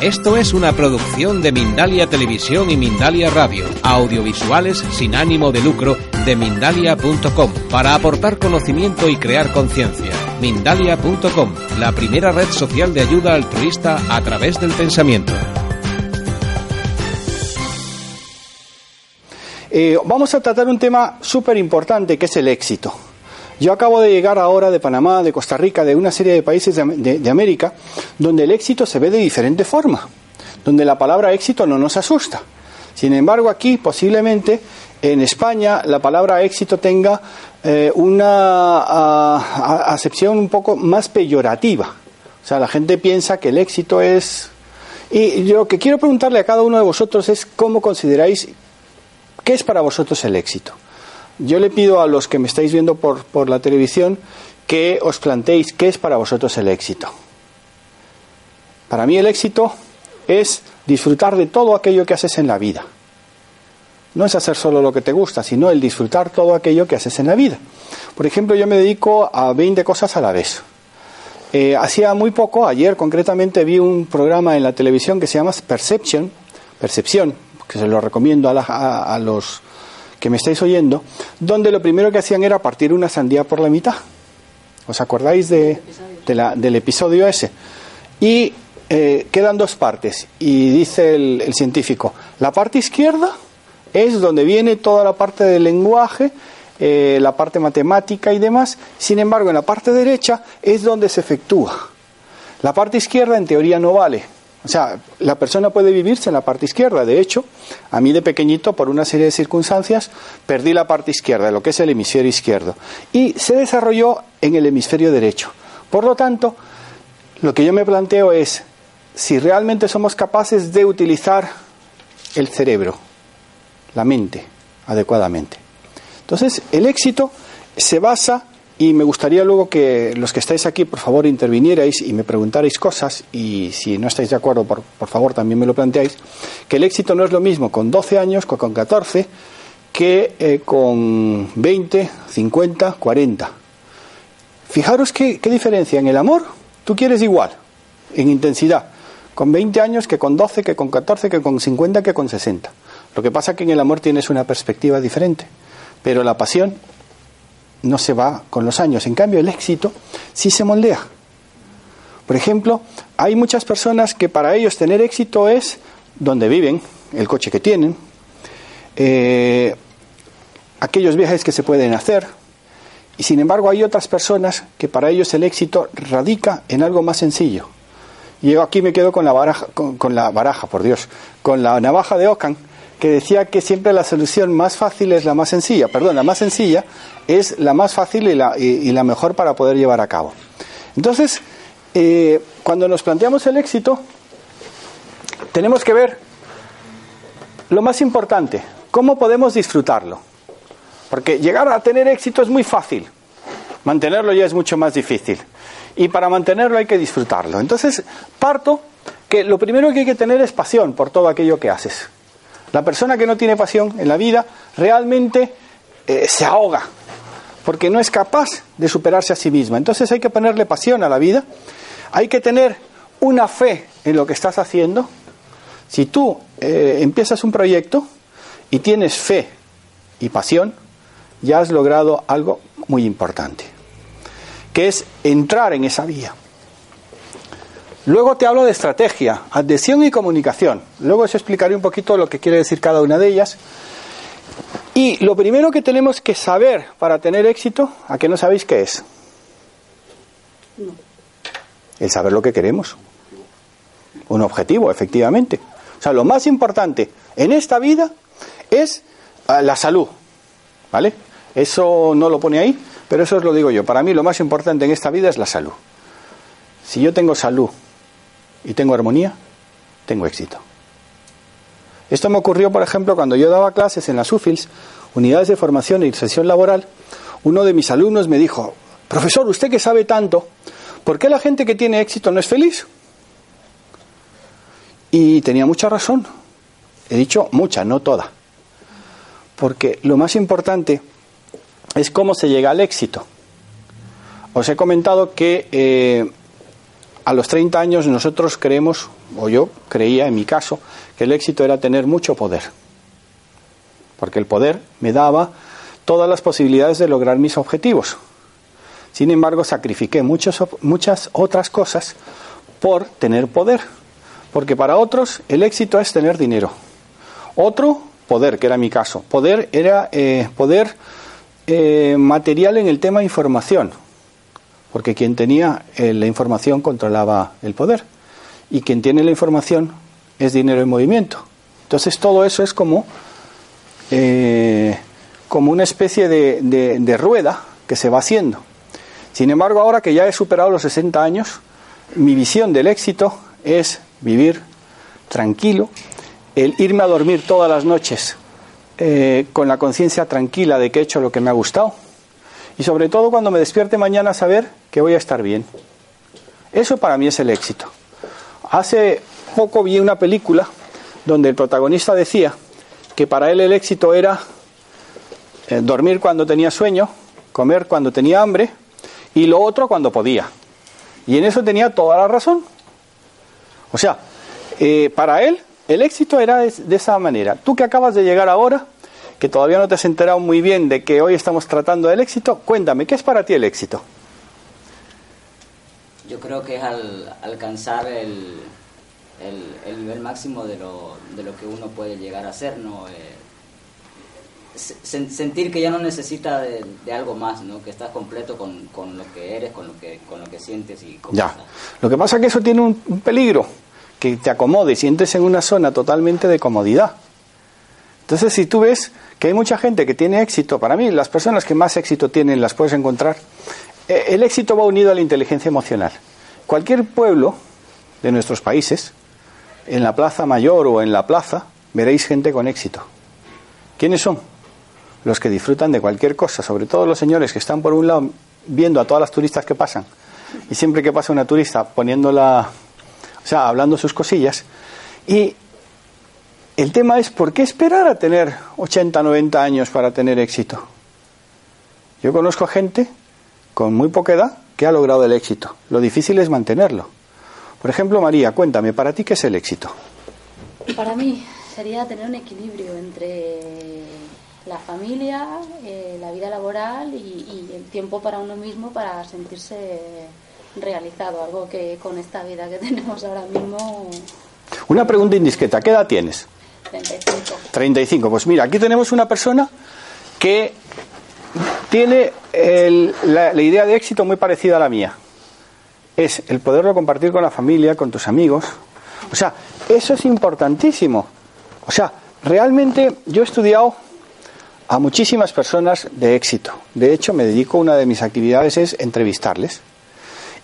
Esto es una producción de Mindalia Televisión y Mindalia Radio, audiovisuales sin ánimo de lucro de mindalia.com, para aportar conocimiento y crear conciencia. Mindalia.com, la primera red social de ayuda altruista a través del pensamiento. Eh, vamos a tratar un tema súper importante que es el éxito. Yo acabo de llegar ahora de Panamá, de Costa Rica, de una serie de países de, América, donde el éxito se ve de diferente forma, donde la palabra éxito no nos asusta. Sin embargo, aquí posiblemente en España la palabra éxito tenga eh, una acepción un poco más peyorativa. O sea, la gente piensa que el éxito es... Y lo que quiero preguntarle a cada uno de vosotros es cómo consideráis, ¿qué es para vosotros el éxito? Yo le pido a los que me estáis viendo por, por la televisión que os planteéis qué es para vosotros el éxito. Para mí el éxito es disfrutar de todo aquello que haces en la vida. No es hacer solo lo que te gusta, sino el disfrutar todo aquello que haces en la vida. Por ejemplo, yo me dedico a 20 cosas a la vez. Eh, hacía muy poco, ayer concretamente, vi un programa en la televisión que se llama Perception, Percepción, que se lo recomiendo a los que me estáis oyendo, donde lo primero que hacían era partir una sandía por la mitad. ¿Os acordáis de, del episodio ese? Y eh, quedan dos partes. Y dice el, científico, la parte izquierda es donde viene toda la parte del lenguaje, eh, la parte matemática y demás. Sin embargo, en la parte derecha es donde se efectúa. La parte izquierda en teoría no vale, o sea, la persona puede vivirse en la parte izquierda. De hecho, a mí de pequeñito, por una serie de circunstancias, perdí la parte izquierda, lo que es el hemisferio izquierdo, y se desarrolló en el hemisferio derecho. Por lo tanto, lo que yo me planteo es si realmente somos capaces de utilizar el cerebro, la mente, adecuadamente. Entonces, el éxito se basa y me gustaría luego que los que estáis aquí, por favor, intervinierais y me preguntarais cosas, y si no estáis de acuerdo, por, favor, también me lo planteáis, que el éxito no es lo mismo con 12 años que con 14, que eh, con 20, 50, 40. Fijaros qué, qué diferencia. En el amor, tú quieres igual, en intensidad, con 20 años que con 12, que con 14, que con 50, que con 60. Lo que pasa es que en el amor tienes una perspectiva diferente, pero la pasión no se va con los años. En cambio, el éxito sí se moldea. Por ejemplo, hay muchas personas que para ellos tener éxito es donde viven, el coche que tienen, eh, aquellos viajes que se pueden hacer. Y sin embargo hay otras personas que para ellos el éxito radica en algo más sencillo. Y yo aquí me quedo con la baraja, con, la baraja, por Dios, con la navaja de Ockham, que decía que siempre la solución más fácil es la más sencilla. Perdón, la más sencilla es la más fácil y la, y, la mejor para poder llevar a cabo. Entonces, eh, cuando nos planteamos el éxito, tenemos que ver lo más importante, cómo podemos disfrutarlo. Porque llegar a tener éxito es muy fácil, mantenerlo ya es mucho más difícil. Y para mantenerlo hay que disfrutarlo. Entonces, parto que lo primero que hay que tener es pasión por todo aquello que haces. La persona que no tiene pasión en la vida realmente eh, se ahoga, porque no es capaz de superarse a sí misma. Entonces hay que ponerle pasión a la vida, hay que tener una fe en lo que estás haciendo. Si tú eh, empiezas un proyecto y tienes fe y pasión, ya has logrado algo muy importante, que es entrar en esa vía. Luego te hablo de estrategia, adhesión y comunicación. Luego os explicaré un poquito lo que quiere decir cada una de ellas. Y lo primero que tenemos que saber para tener éxito, ¿a qué no sabéis qué es? El saber lo que queremos. Un objetivo, efectivamente. O sea, lo más importante en esta vida es ah, la salud. ¿Vale? Eso no lo pone ahí, pero eso os lo digo yo. Para mí lo más importante en esta vida es la salud. Si yo tengo salud y tengo armonía, tengo éxito. Esto me ocurrió, por ejemplo, cuando yo daba clases en las UFILS, unidades de formación e inserción laboral. Uno de mis alumnos me dijo, profesor, usted que sabe tanto, ¿por qué la gente que tiene éxito no es feliz? Y tenía mucha razón. He dicho mucha, no toda. Porque lo más importante es cómo se llega al éxito. Os he comentado que eh, a los 30 años nosotros creemos o yo creía en mi caso, que el éxito era tener mucho poder. Porque el poder me daba todas las posibilidades de lograr mis objetivos. Sin embargo, sacrifiqué muchos, muchas otras cosas por tener poder. Porque para otros el éxito es tener dinero. Otro, poder, que era mi caso. Poder era eh, poder eh, material en el tema información. Porque quien tenía eh, la información controlaba el poder. Y quien tiene la información es dinero en movimiento. Entonces todo eso es como, como una especie de, de rueda que se va haciendo. Sin embargo, ahora que ya he superado los 60 años, mi visión del éxito es vivir tranquilo, el irme a dormir todas las noches eh, con la conciencia tranquila de que he hecho lo que me ha gustado y sobre todo cuando me despierte mañana saber que voy a estar bien. Eso para mí es el éxito. Hace poco vi una película donde el protagonista decía que para él el éxito era eh, dormir cuando tenía sueño, comer cuando tenía hambre y lo otro cuando podía. Y en eso tenía toda la razón. O sea, eh, para él el éxito era de, esa manera. Tú que acabas de llegar ahora, que todavía no te has enterado muy bien de que hoy estamos tratando del éxito, cuéntame, ¿qué es para ti el éxito? Yo creo que es al, alcanzar el, el, nivel máximo de lo, de lo que uno puede llegar a ser, ¿no? Eh, sentir que ya no necesita de, algo más, ¿no? que estás completo con, con, lo que eres, con lo que, con lo que sientes y Ya. Lo que pasa es que eso tiene un, peligro, que te acomode y entres en una zona totalmente de comodidad. Entonces, si tú ves que hay mucha gente que tiene éxito, para mí las personas que más éxito tienen las puedes encontrar, eh, el éxito va unido a la inteligencia emocional. Cualquier pueblo de nuestros países, en la plaza mayor o en la plaza, veréis gente con éxito. ¿Quiénes son? los que disfrutan de cualquier cosa, sobre todo los señores que están por un lado viendo a todas las turistas que pasan y siempre que pasa una turista poniéndola, o sea, hablando sus cosillas. Y el tema es, ¿por qué esperar a tener 80, 90 años para tener éxito? Yo conozco gente con muy poca edad que ha logrado el éxito. Lo difícil es mantenerlo. Por ejemplo, María, cuéntame, ¿para ti qué es el éxito? Para mí sería tener un equilibrio entre la familia, eh, la vida laboral y, el tiempo para uno mismo para sentirse realizado, algo que con esta vida que tenemos ahora mismo... Una pregunta indiscreta, ¿qué edad tienes? 35. 35, pues mira, aquí tenemos una persona que tiene la, la idea de éxito muy parecida a la mía. Es el poderlo compartir con la familia, con tus amigos. O sea, eso es importantísimo. O sea, realmente yo he estudiado a muchísimas personas de éxito. De hecho, me dedico, una de mis actividades es entrevistarles.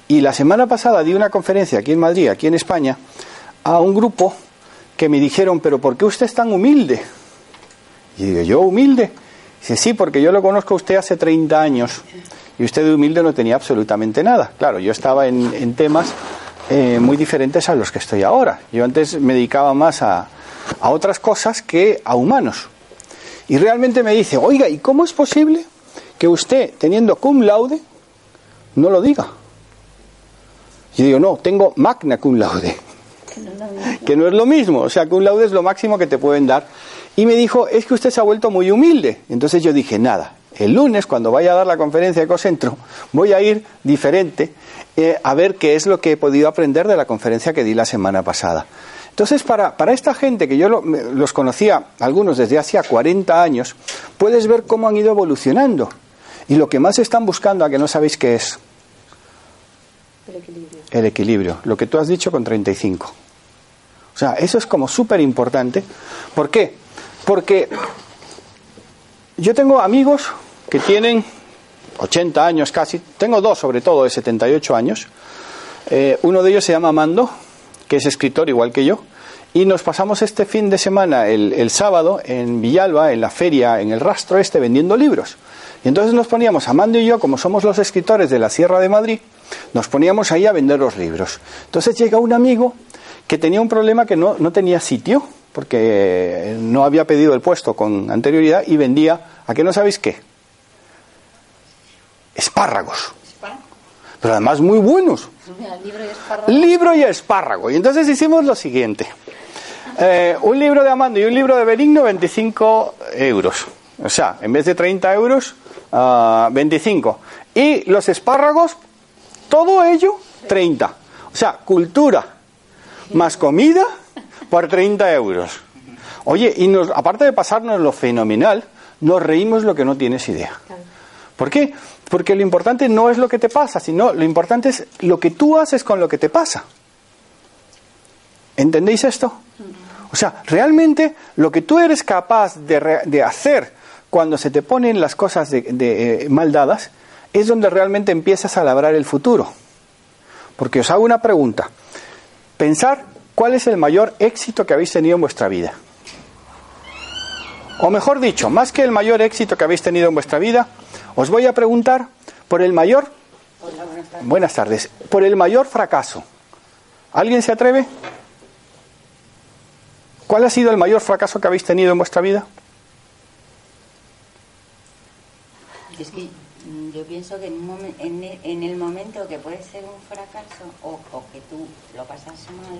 Y la semana pasada di una conferencia aquí en Madrid, aquí en España, a un grupo que me dijeron, pero ¿por qué usted es tan humilde? Y digo, ¿yo humilde? Dice, sí, porque yo lo conozco a usted hace 30 años y usted de humilde no tenía absolutamente nada. Claro, yo estaba en, temas eh, muy diferentes a los que estoy ahora. Yo antes me dedicaba más a, a otras cosas que a humanos. Y realmente me dice, oiga, ¿y cómo es posible que usted, teniendo cum laude, no lo diga? Y digo, no, tengo magna cum laude. Que no es lo mismo. O sea, cum laude es lo máximo que te pueden dar. Y me dijo, es que usted se ha vuelto muy humilde. Entonces yo dije, nada, el lunes, cuando vaya a dar la conferencia de Ecocentro, voy a ir diferente eh, a ver qué es lo que he podido aprender de la conferencia que di la semana pasada. Entonces, para, para esta gente que yo los conocía, algunos desde hace 40 años, puedes ver cómo han ido evolucionando. Y lo que más están buscando, a que no sabéis qué es. El equilibrio. El equilibrio, lo que tú has dicho con 35. O sea, eso es como súper importante. ¿Por qué? Porque yo tengo amigos que tienen 80 años casi, tengo dos sobre todo de 78 años. Eh, uno de ellos se llama Mando, que es escritor igual que yo, y nos pasamos este fin de semana, el, sábado, en Villalba, en la feria, en el rastro este, vendiendo libros. Y entonces nos poníamos, Amando y yo, como somos los escritores de la Sierra de Madrid, nos poníamos ahí a vender los libros. Entonces llega un amigo que tenía un problema que no, no tenía sitio, porque no había pedido el puesto con anterioridad y vendía, ¿a qué no sabéis qué? Espárragos. pero además muy buenos. Mira, libro y espárrago. Libro y espárrago. Y entonces hicimos lo siguiente. Eh, un libro de Amando y un libro de Benigno, 25 euros. O sea, en vez de 30 euros, ah, 25. Y los espárragos, todo ello, 30. O sea, cultura más comida por 30 euros. Oye, y nos, aparte de pasarnos lo fenomenal, nos reímos lo que no tienes idea. ¿Por qué? Porque lo importante no es lo que te pasa, sino lo importante es lo que tú haces con lo que te pasa. ¿Entendéis esto? O sea, realmente lo que tú eres capaz de, de hacer cuando se te ponen las cosas de, de, eh, mal dadas es donde realmente empiezas a labrar el futuro. Porque os hago una pregunta. Pensar cuál es el mayor éxito que habéis tenido en vuestra vida. O mejor dicho, más que el mayor éxito que habéis tenido en vuestra vida, os voy a preguntar por el mayor... Buenas tardes. Por el mayor fracaso. ¿Alguien se atreve? ¿Cuál ha sido el mayor fracaso que habéis tenido en vuestra vida? Yo pienso que en, un momen- en, el momento que puede ser un fracaso o, o que tú lo pasas mal,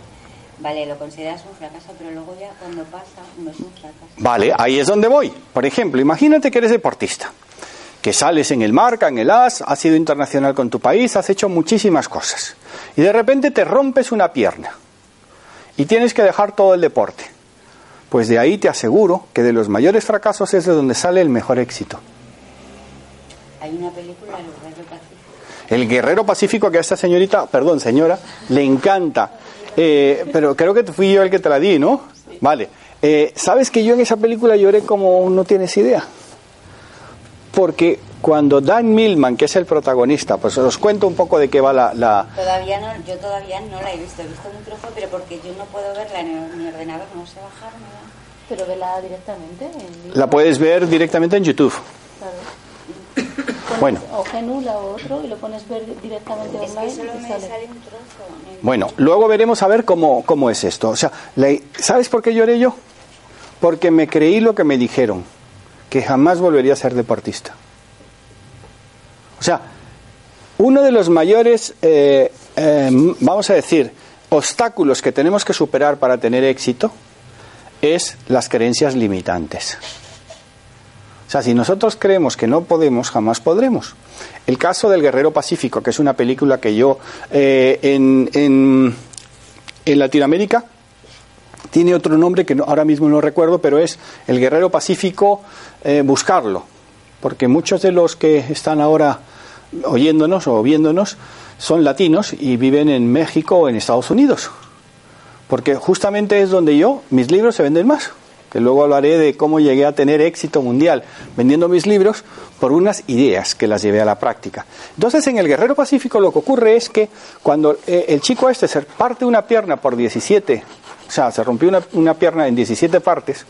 vale, lo consideras un fracaso, pero luego ya cuando pasa no es un fracaso. Vale, ahí es donde voy. Por ejemplo, imagínate que eres deportista, que sales en el marca, en el as, has sido internacional con tu país, has hecho muchísimas cosas. Y de repente te rompes una pierna y tienes que dejar todo el deporte. Pues de ahí te aseguro que de los mayores fracasos es de donde sale el mejor éxito. Hay una película, El Guerrero Pacífico, El guerrero pacífico que a esta señorita, perdón señora, le encanta. Eh, pero creo que fui yo el que te la di, ¿no? Vale. Eh, ¿Sabes que yo en esa película lloré como no tienes idea? Porque cuando Dan Millman, que es el protagonista, pues os cuento un poco de qué va la... la- Todavía no, yo todavía no la he visto, he visto un trozo, pero porque yo no puedo verla en mi ordenador, no sé bajarla. Pero vela directamente. en la puedes ver directamente en YouTube. Claro. Pones Bueno. O Genula o otro y lo pones ver directamente Es online que solo y te sale. sale un trozo. en- Bueno, luego veremos a ver cómo, cómo es esto. O sea, ¿sabes por qué lloré yo? Porque me creí lo que me dijeron, que jamás volvería a ser deportista. O sea, uno de los mayores, eh, eh, vamos a decir, obstáculos que tenemos que superar para tener éxito es las creencias limitantes. Si nosotros creemos que no podemos, jamás podremos. El caso del Guerrero Pacífico, que es una película que yo eh, en, en, en Latinoamérica tiene otro nombre que no- ahora mismo no recuerdo, pero es el Guerrero Pacífico eh, Buscarlo, porque muchos de los que están ahora oyéndonos o viéndonos son latinos y viven en México o en Estados Unidos, porque justamente es donde yo, mis libros se venden más, luego hablaré de cómo llegué a tener éxito mundial vendiendo mis libros por unas ideas que las llevé a la práctica. Entonces en el Guerrero Pacífico lo que ocurre es que cuando eh, el chico este se parte una pierna por 17, o sea, se rompió una, una pierna en 17 partes,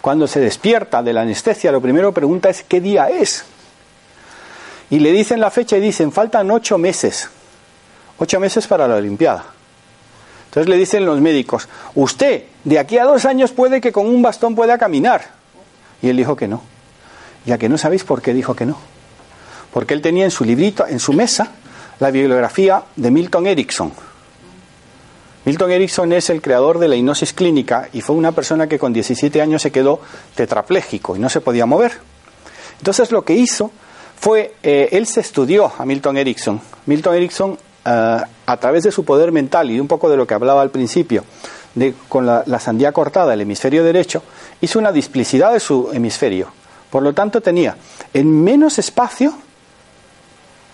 cuando se despierta de la anestesia lo primero que pregunta es ¿qué día es? Y le dicen la fecha y dicen faltan ocho meses, ocho meses para la Olimpiada. Entonces le dicen los médicos, usted de aquí a dos años puede que con un bastón pueda caminar. Y él dijo que no. Ya que no sabéis por qué dijo que no. Porque él tenía en su librito, en su mesa, la bibliografía de Milton Erickson. Milton Erickson es el creador de la hipnosis clínica y fue una persona que con 17 años se quedó tetrapléjico y no se podía mover. Entonces lo que hizo fue, eh, él se estudió a Milton Erickson. Milton Erickson, a través de su poder mental y un poco de lo que hablaba al principio, de, con la, sandía cortada, el hemisferio derecho, hizo una displicidad de su hemisferio. Por lo tanto, tenía en menos espacio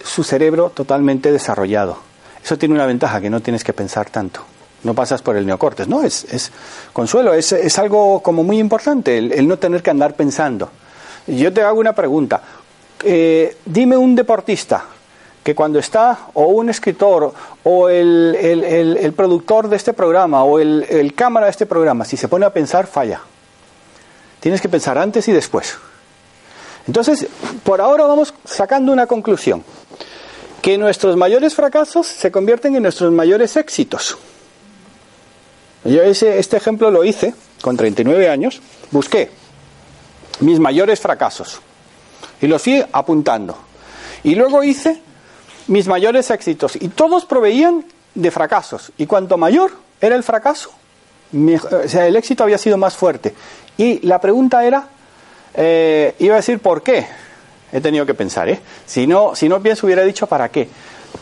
su cerebro totalmente desarrollado. Eso tiene una ventaja, que no tienes que pensar tanto. No pasas por el neocortes. No, es, es consuelo, es, es algo como muy importante, el, el no tener que andar pensando. Yo te hago una pregunta. Eh, dime un deportista que cuando está, o un escritor, o el, el- el- productor de este programa, o el, el cámara de este programa, si se pone a pensar, falla. Tienes que pensar antes y después. Entonces, por ahora vamos sacando una conclusión. Que nuestros mayores fracasos se convierten en nuestros mayores éxitos. Yo ese, este ejemplo lo hice con 39 años. Busqué mis mayores fracasos y los fui apuntando. Y luego hice mis mayores éxitos y todos proveían de fracasos. Y cuanto mayor era el fracaso, o sea, el éxito había sido más fuerte. Y la pregunta era, eh, iba a decir, ¿por qué? He tenido que pensar, ¿eh? Si no, si no pienso, hubiera dicho, ¿para qué?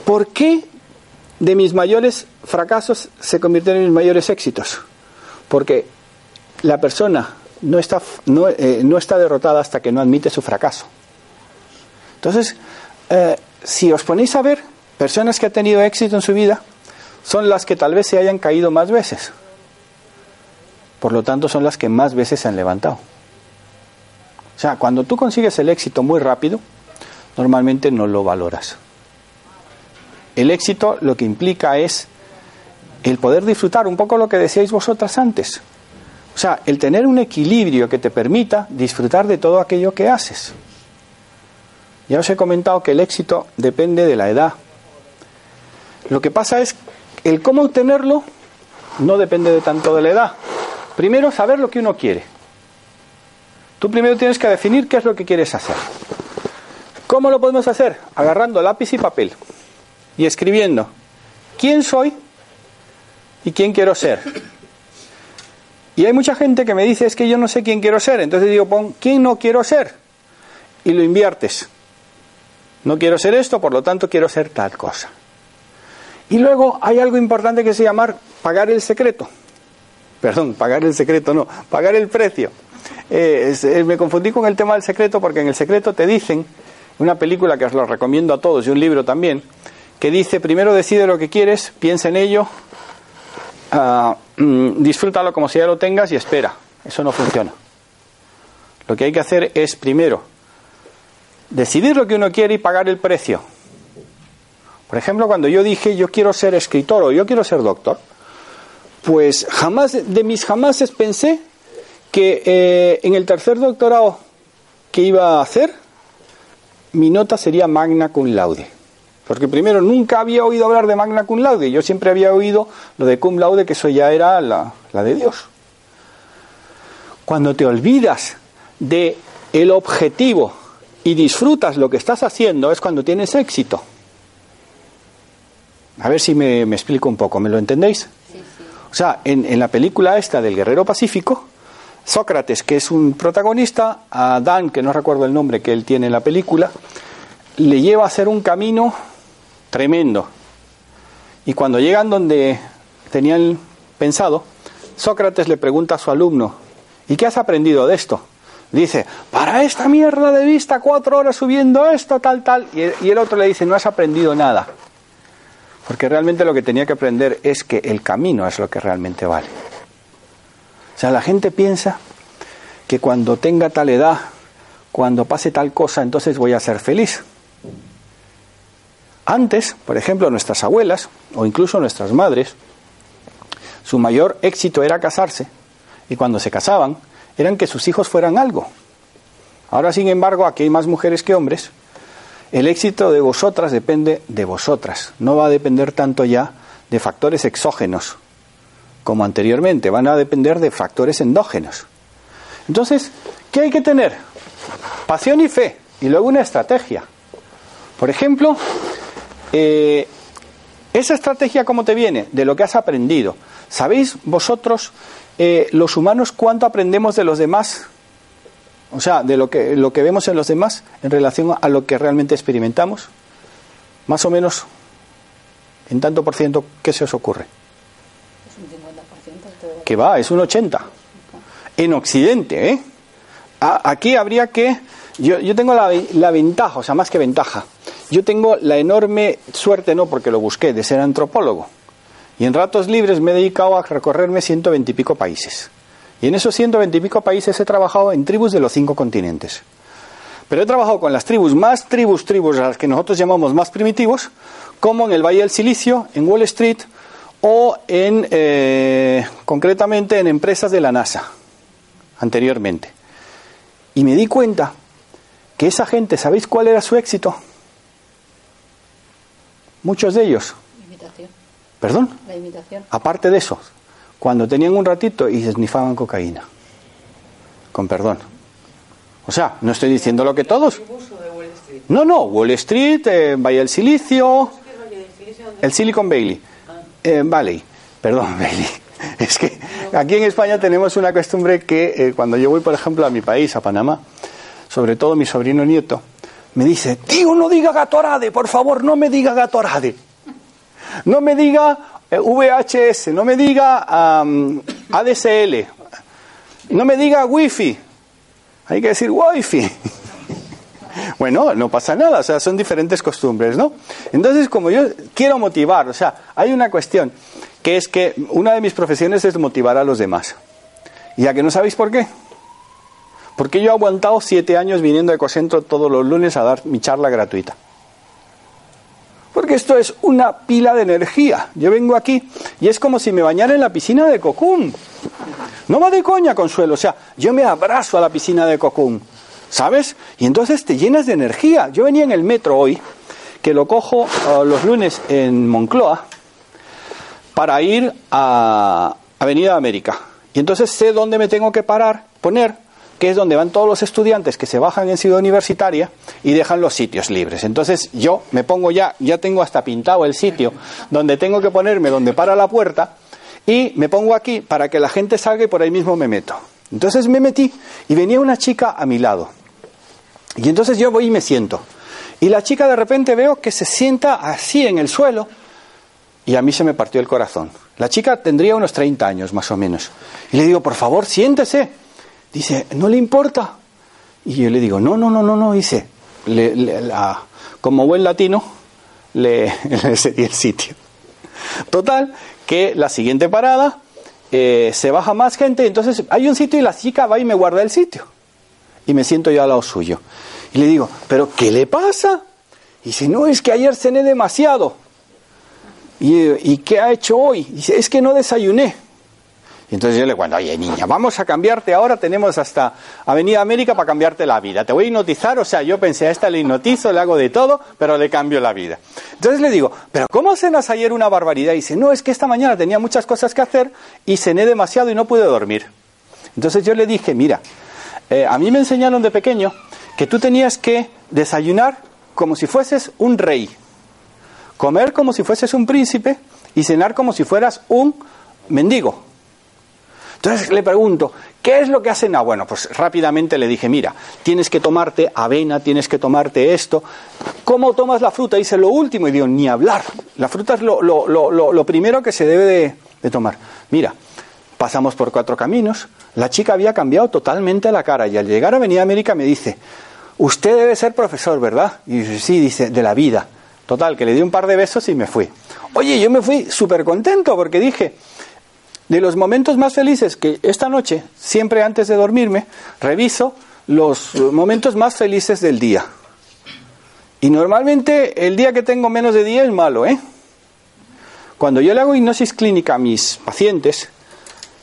¿Por qué de mis mayores fracasos se convirtieron en mis mayores éxitos? Porque la persona no está, no, eh, no está derrotada hasta que no admite su fracaso. Entonces, eh, si os ponéis a ver, personas que han tenido éxito en su vida son las que tal vez se hayan caído más veces. Por lo tanto, son las que más veces se han levantado. O sea, cuando tú consigues el éxito muy rápido, normalmente no lo valoras. El éxito lo que implica es el poder disfrutar un poco lo que decíais vosotras antes. O sea, el tener un equilibrio que te permita disfrutar de todo aquello que haces. Ya os he comentado que el éxito depende de la edad. Lo que pasa es el cómo obtenerlo no depende de tanto de la edad. Primero, saber lo que uno quiere. Tú primero tienes que definir qué es lo que quieres hacer. ¿Cómo lo podemos hacer? Agarrando lápiz y papel y escribiendo quién soy y quién quiero ser. Y hay mucha gente que me dice es que yo no sé quién quiero ser. Entonces digo, pon quién no quiero ser. Y lo inviertes. No quiero ser esto, por lo tanto quiero ser tal cosa. Y luego hay algo importante que se llama pagar el secreto. Perdón, pagar el secreto no, pagar el precio. Eh, eh, me confundí con el tema del secreto porque en el secreto te dicen, una película que os lo recomiendo a todos y un libro también, que dice, primero decide lo que quieres, piensa en ello, uh, disfrútalo como si ya lo tengas y espera. Eso no funciona. Lo que hay que hacer es primero decidir lo que uno quiere y pagar el precio. Por ejemplo, cuando yo dije yo quiero ser escritor o yo quiero ser doctor, pues jamás de mis jamases pensé que eh, en el tercer doctorado que iba a hacer, mi nota sería magna cum laude. Porque primero nunca había oído hablar de magna cum laude, yo siempre había oído lo de cum laude, que eso ya era la, la de Dios. Cuando te olvidas de el objetivo y disfrutas lo que estás haciendo es cuando tienes éxito. A ver si me, explico un poco, ¿me lo entendéis? O sea, en, en, la película esta del Guerrero Pacífico, Sócrates, que es un protagonista, a Dan, que no recuerdo el nombre que él tiene en la película, le lleva a hacer un camino tremendo. Y cuando llegan donde tenían pensado, Sócrates le pregunta a su alumno, ¿y qué has aprendido de esto? Dice, para esta mierda de vista, cuatro horas subiendo esto, tal, tal. Y el, otro le dice, no has aprendido nada. Porque realmente lo que tenía que aprender es que el camino es lo que realmente vale. O sea, la gente piensa que cuando tenga tal edad, cuando pase tal cosa, entonces voy a ser feliz. Antes, por ejemplo, nuestras abuelas o incluso nuestras madres, su mayor éxito era casarse y cuando se casaban eran que sus hijos fueran algo. Ahora, sin embargo, aquí hay más mujeres que hombres. El éxito de vosotras depende de vosotras. No va a depender tanto ya de factores exógenos como anteriormente. Van a depender de factores endógenos. Entonces, ¿qué hay que tener? Pasión y fe. Y luego una estrategia. Por ejemplo, eh, esa estrategia, ¿cómo te viene? De lo que has aprendido. ¿Sabéis vosotros eh, los humanos cuánto aprendemos de los demás, o sea, de lo que, lo que vemos en los demás en relación a lo que realmente experimentamos, más o menos, en tanto por ciento, ¿qué se os ocurre? Es un 50%. Que va, es un 80%. En Occidente, ¿eh? aquí habría que... Yo, yo tengo la, la ventaja, o sea, más que ventaja, yo tengo la enorme suerte, no porque lo busqué, de ser antropólogo. Y en ratos libres me he dedicado a recorrerme 120 y pico países. Y en esos 120 y pico países he trabajado en tribus de los cinco continentes. Pero he trabajado con las tribus más tribus, tribus, a las que nosotros llamamos más primitivos, como en el Valle del Silicio, en Wall Street o en, eh, concretamente en empresas de la NASA, anteriormente. Y me di cuenta que esa gente, ¿sabéis cuál era su éxito? Muchos de ellos ¿Perdón? La imitación. Aparte de eso, cuando tenían un ratito y esnifaban cocaína. Con perdón. O sea, no estoy diciendo lo que todos. No, no, Wall Street, eh, Valle del Silicio, el Silicon Valley. Eh, Valley, perdón, Valley. Es que aquí en España tenemos una costumbre que eh, cuando yo voy, por ejemplo, a mi país, a Panamá, sobre todo mi sobrino nieto, me dice, tío, no diga Gatorade, por favor, no me diga Gatorade. No me diga eh, VHS, no me diga am, ADSL, no me diga Wi-Fi. Hay que decir Wi-Fi. Bueno, no pasa nada, o sea, son diferentes costumbres, ¿no? Entonces, como yo quiero motivar, o sea, hay una cuestión que es que una de mis profesiones es motivar a los demás. ¿Y a que no sabéis por qué? Porque yo he aguantado siete años viniendo a Ecocentro todos los lunes a dar mi charla gratuita. Porque esto es una pila de energía. Yo vengo aquí y es como si me bañara en la piscina de Cocún. No va de coña, Consuelo. O sea, yo me abrazo a la piscina de Cocún. ¿Sabes? Y entonces te llenas de energía. Yo venía en el metro hoy, que lo cojo uh, los lunes en Moncloa, para ir a Avenida América. Y entonces sé dónde me tengo que parar, poner, que es donde van todos los estudiantes que se bajan en Ciudad Universitaria y dejan los sitios libres. Entonces yo me pongo ya, ya tengo hasta pintado el sitio donde tengo que ponerme, donde para la puerta, y me pongo aquí para que la gente salga y por ahí mismo me meto. Entonces me metí y venía una chica a mi lado. Y entonces yo voy y me siento. Y la chica de repente veo que se sienta así en el suelo y a mí se me partió el corazón. La chica tendría unos 30 años más o menos. Y le digo, por favor, siéntese. Dice, ¿no le importa? Y yo le digo, no, no, no, no, no. Dice, le- le- como buen latino, le, le el sitio. Total, que la siguiente parada eh, se baja más gente, entonces hay un sitio y la chica va y me guarda el sitio. Y me siento yo al lado suyo. Y le digo, ¿pero qué le pasa? Y dice, no, es que ayer cené demasiado. ¿Y, ¿y qué ha hecho hoy? Dice, es que no desayuné. Entonces yo le cuento, oye niña, vamos a cambiarte ahora, tenemos hasta Avenida América para cambiarte la vida. Te voy a hipnotizar, o sea, yo pensé, a esta le hipnotizo, le hago de todo, pero le cambio la vida. Entonces le digo, pero ¿cómo cenas ayer una barbaridad? Y dice, no, es que esta mañana tenía muchas cosas que hacer y cené demasiado y no pude dormir. Entonces yo le dije, mira, eh, a mí me enseñaron de pequeño que tú tenías que desayunar como si fueses un rey, comer como si fueses un príncipe y cenar como si fueras un mendigo. Entonces le pregunto, ¿qué es lo que hacen? Ah, bueno, pues rápidamente le dije, mira, tienes que tomarte avena, tienes que tomarte esto. ¿Cómo tomas la fruta? Dice lo último y digo, ni hablar. La fruta es lo, primero que se debe de, de tomar. Mira, pasamos por cuatro caminos. La chica había cambiado totalmente la cara y al llegar a Avenida América me dice, usted debe ser profesor, ¿verdad? Y dice, sí, dice, de la vida. Total, que le di un par de besos y me fui. Oye, yo me fui súper contento porque dije, de los momentos más felices que esta noche, siempre antes de dormirme, reviso los momentos más felices del día. Y normalmente el día que tengo menos de día es malo, ¿eh? Cuando yo le hago hipnosis clínica a mis pacientes,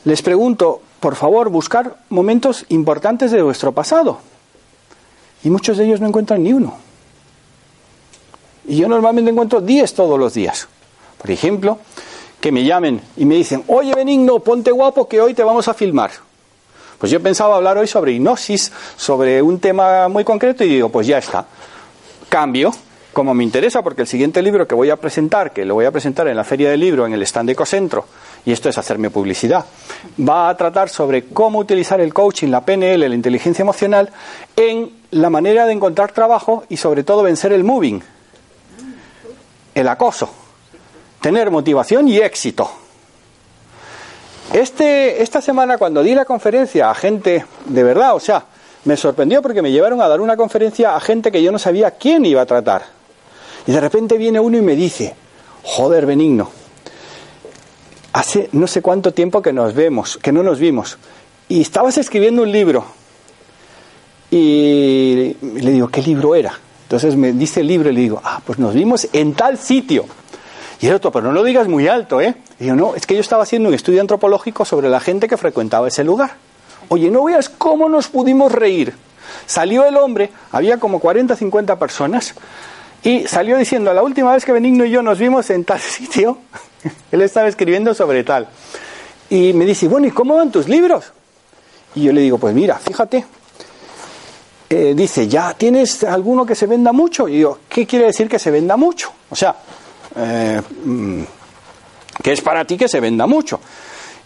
les pregunto, por favor, buscar momentos importantes de vuestro pasado. Y muchos de ellos no encuentran ni uno. Y yo normalmente encuentro 10 todos los días. Por ejemplo, que me llamen y me dicen, oye Benigno, ponte guapo que hoy te vamos a filmar. Pues yo pensaba hablar hoy sobre hipnosis, sobre un tema muy concreto y digo, pues ya está. Cambio, como me interesa, porque el siguiente libro que voy a presentar, que lo voy a presentar en la Feria del Libro, en el stand de Ecocentro, y esto es hacerme publicidad, va a tratar sobre cómo utilizar el coaching, la PNL, la inteligencia emocional, en la manera de encontrar trabajo y sobre todo vencer el moving, el acoso, tener motivación y éxito. Este, esta semana cuando di la conferencia a gente de verdad, o sea, me sorprendió porque me llevaron a dar una conferencia a gente que yo no sabía quién iba a tratar. Y de repente viene uno y me dice, joder, benigno, hace no sé cuánto tiempo que nos vemos, que no nos vimos, y estabas escribiendo un libro. Y le digo, ¿qué libro era? Entonces me dice el libro y le digo, ah, pues nos vimos en tal sitio. Y el otro, pero no lo digas muy alto, ¿eh? Y yo, no, es que yo estaba haciendo un estudio antropológico sobre la gente que frecuentaba ese lugar. Oye, no veas cómo nos pudimos reír. Salió el hombre, había como 40, 50 personas, y salió diciendo, la última vez que Benigno y yo nos vimos en tal sitio, él estaba escribiendo sobre tal. Y me dice, bueno, ¿y cómo van tus libros? Y yo le digo, pues mira, fíjate, eh, dice, ¿ya tienes alguno que se venda mucho? Y yo, ¿qué quiere decir que se venda mucho? O sea, eh, mm, ¿qué es para ti que se venda mucho?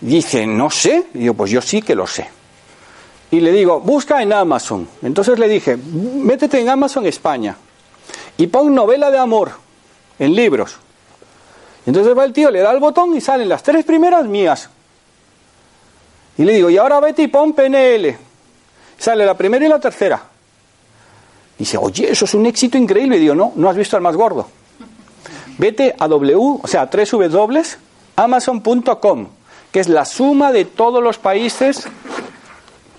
Dice, no sé. Y yo, pues yo sí que lo sé. Y le digo, busca en Amazon. Entonces le dije, métete en Amazon España y pon novela de amor en libros. Entonces va el tío, le da el botón y salen las tres primeras mías. Y le digo, y ahora vete y pon PNL. Sale la primera y la tercera. Dice, oye, eso es un éxito increíble. Y digo, no, no has visto al más gordo. Vete a W, o sea, Amazon.com, que es la suma de todos los países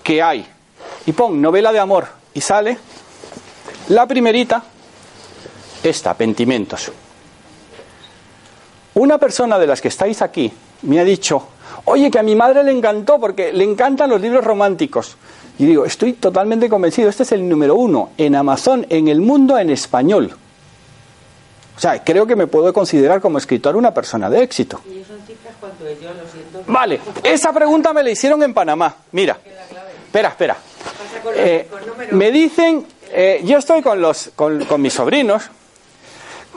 que hay. Y pon novela de amor. Y sale la primerita, esta, Pentimentos. Una persona de las que estáis aquí me ha dicho, oye, que a mi madre le encantó porque le encantan los libros románticos. Y digo, estoy totalmente convencido, este es el número uno en Amazon, en el mundo, en español. O sea, creo que me puedo considerar como escritor una persona de éxito. ¿Y es? Yo lo siento. Vale, esa pregunta me la hicieron en Panamá. Mira, espera, espera. Eh, me dicen, eh, yo estoy con, los, con, con mis sobrinos,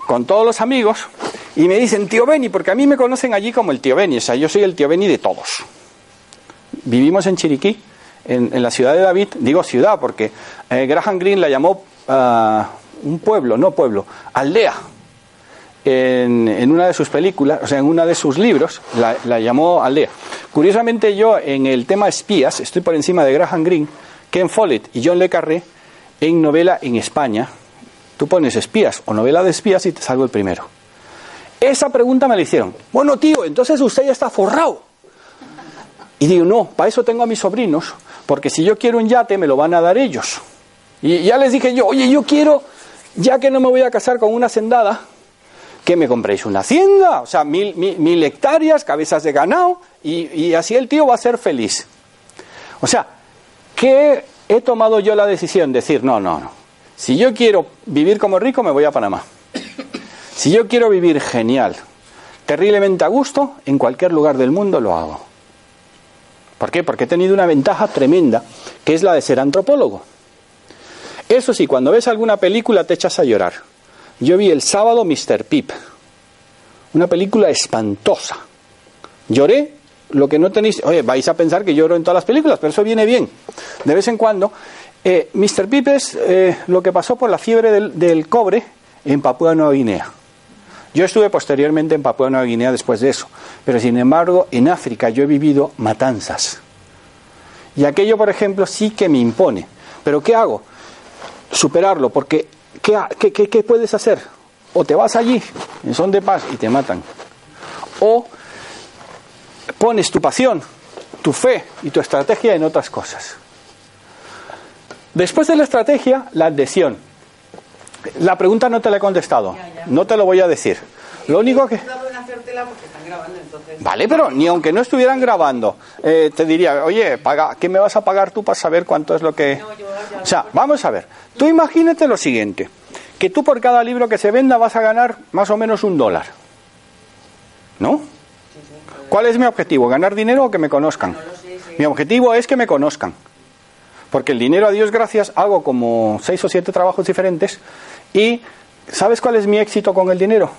con todos los amigos, y me dicen tío Beni, porque a mí me conocen allí como el tío Beni, o sea, yo soy el tío Beni de todos. Vivimos en Chiriquí, en, la ciudad de David, digo ciudad porque eh, Graham Greene la llamó uh, un pueblo, no pueblo, aldea. En, una de sus películas, o sea, en uno de sus libros, la, la, llamó aldea. Curiosamente yo en el tema espías estoy por encima de Graham Greene, Ken Follett y John Le Carré en novela en España. Tú pones espías o novela de espías y te salgo el primero. Esa pregunta me la hicieron. Bueno, tío, entonces usted ya está forrado. Y digo, no, para eso tengo a mis sobrinos, porque si yo quiero un yate, me lo van a dar ellos. Y ya les dije yo, oye, yo quiero, ya que no me voy a casar con una hacendada, que me compréis una hacienda, o sea, mil, mil, hectáreas, cabezas de ganado, y, así el tío va a ser feliz. O sea, que he tomado yo la decisión de decir, no, no, no. Si yo quiero vivir como rico, me voy a Panamá. Si yo quiero vivir genial, terriblemente a gusto, en cualquier lugar del mundo lo hago. ¿Por qué? Porque he tenido una ventaja tremenda, que es la de ser antropólogo. Eso sí, cuando ves alguna película te echas a llorar. Yo vi el sábado Mr. Pip, una película espantosa. Lloré lo que no tenéis. Oye, vais a pensar que lloro en todas las películas, pero eso viene bien. De vez en cuando. Eh, Mr. Pip es eh, lo que pasó por la fiebre del, del cobre en Papúa Nueva Guinea. Yo estuve posteriormente en Papua Nueva Guinea después de eso, pero sin embargo en África yo he vivido matanzas. Y aquello, por ejemplo, sí que me impone. Pero ¿qué hago? Superarlo, porque ¿qué, qué, puedes hacer? O te vas allí, en son de paz, y te matan. O pones tu pasión, tu fe y tu estrategia en otras cosas. Después de la estrategia, la adhesión. La pregunta no te la he contestado. No te lo voy a decir. Lo único que... Vale, pero ni aunque no estuvieran grabando, eh, te diría, oye, paga, ¿qué me vas a pagar tú para saber cuánto es lo que... O sea, vamos a ver. Tú imagínate lo siguiente, que tú por cada libro que se venda vas a ganar más o menos un dólar. ¿No? ¿Cuál es mi objetivo? ¿Ganar dinero o que me conozcan? Mi objetivo es que me conozcan. Porque el dinero, a Dios gracias, hago como seis o siete trabajos diferentes y ¿sabes cuál es mi éxito con el dinero?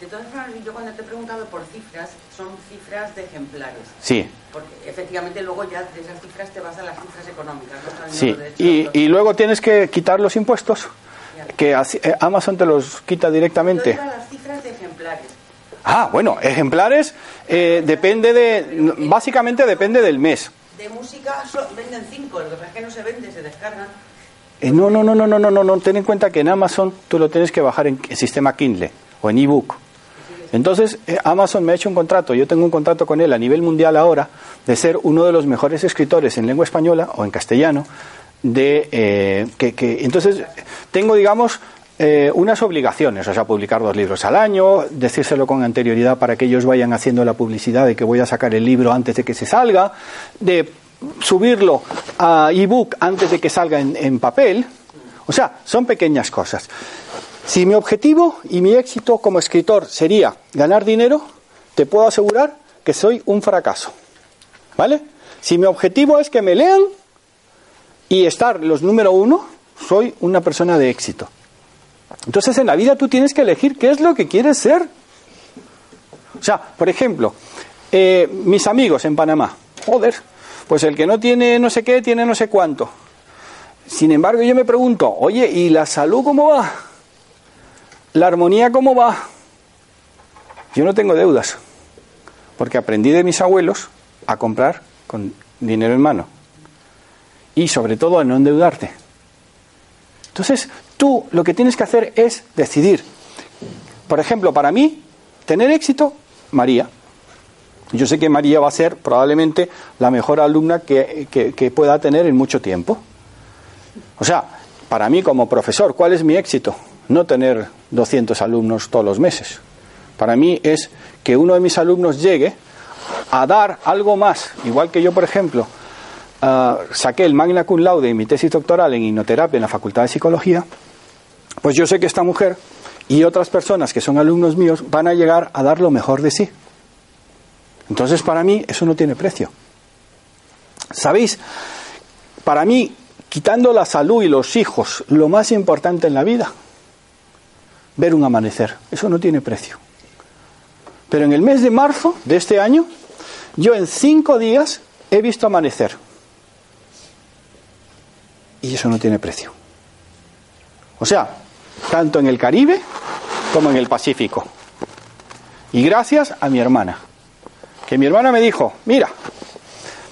De todas formas, yo cuando te he preguntado por cifras, son cifras de ejemplares. Sí. Porque efectivamente luego ya de esas cifras te vas a las cifras económicas. ¿no? Sí, y, y, luego tienes que quitar los impuestos, que eh, Amazon te los quita directamente. Yo las cifras de ejemplares. Ah, bueno, ejemplares eh, depende de, básicamente depende del mes. De música venden cinco, lo que pasa es que no se vende, se descargan. Eh, no, no, no, no, no, no, no, ten en cuenta que en Amazon tú lo tienes que bajar en el sistema Kindle o en ebook. Entonces, eh, Amazon me ha hecho un contrato, yo tengo un contrato con él a nivel mundial ahora, de ser uno de los mejores escritores en lengua española o en castellano, de eh, que, que, entonces tengo, digamos, eh, unas obligaciones, o sea, publicar dos libros al año, decírselo con anterioridad para que ellos vayan haciendo la publicidad de que voy a sacar el libro antes de que se salga, de subirlo a ebook antes de que salga en, en papel. O sea, son pequeñas cosas. Si mi objetivo y mi éxito como escritor sería ganar dinero, te puedo asegurar que soy un fracaso. ¿Vale? Si mi objetivo es que me lean, y estar los número uno, soy una persona de éxito. Entonces en la vida tú tienes que elegir qué es lo que quieres ser. O sea, por ejemplo, eh, mis amigos en Panamá, joder, pues el que no tiene no sé qué, tiene no sé cuánto. Sin embargo, yo me pregunto, oye, ¿y la salud cómo va? ¿La armonía cómo va? Yo no tengo deudas, porque aprendí de mis abuelos a comprar con dinero en mano. Y sobre todo a no endeudarte. Entonces, tú lo que tienes que hacer es decidir. Por ejemplo, para mí, tener éxito, María. Yo sé que María va a ser probablemente la mejor alumna que, que pueda tener en mucho tiempo. O sea, para mí como profesor, ¿cuál es mi éxito? No tener 200 alumnos todos los meses. Para mí es que uno de mis alumnos llegue a dar algo más, igual que yo, por ejemplo, ah, saqué el magna cum laude en mi tesis doctoral en hipnoterapia en la Facultad de Psicología, pues yo sé que esta mujer y otras personas que son alumnos míos van a llegar a dar lo mejor de sí. Entonces, para mí, eso no tiene precio. ¿Sabéis? Para mí, quitando la salud y los hijos, lo más importante en la vida, ver un amanecer. Eso no tiene precio. Pero en el mes de marzo de este año, yo en cinco días he visto amanecer. Y eso no tiene precio. O sea, tanto en el Caribe como en el Pacífico. Y gracias a mi hermana. Que mi hermana me dijo, mira,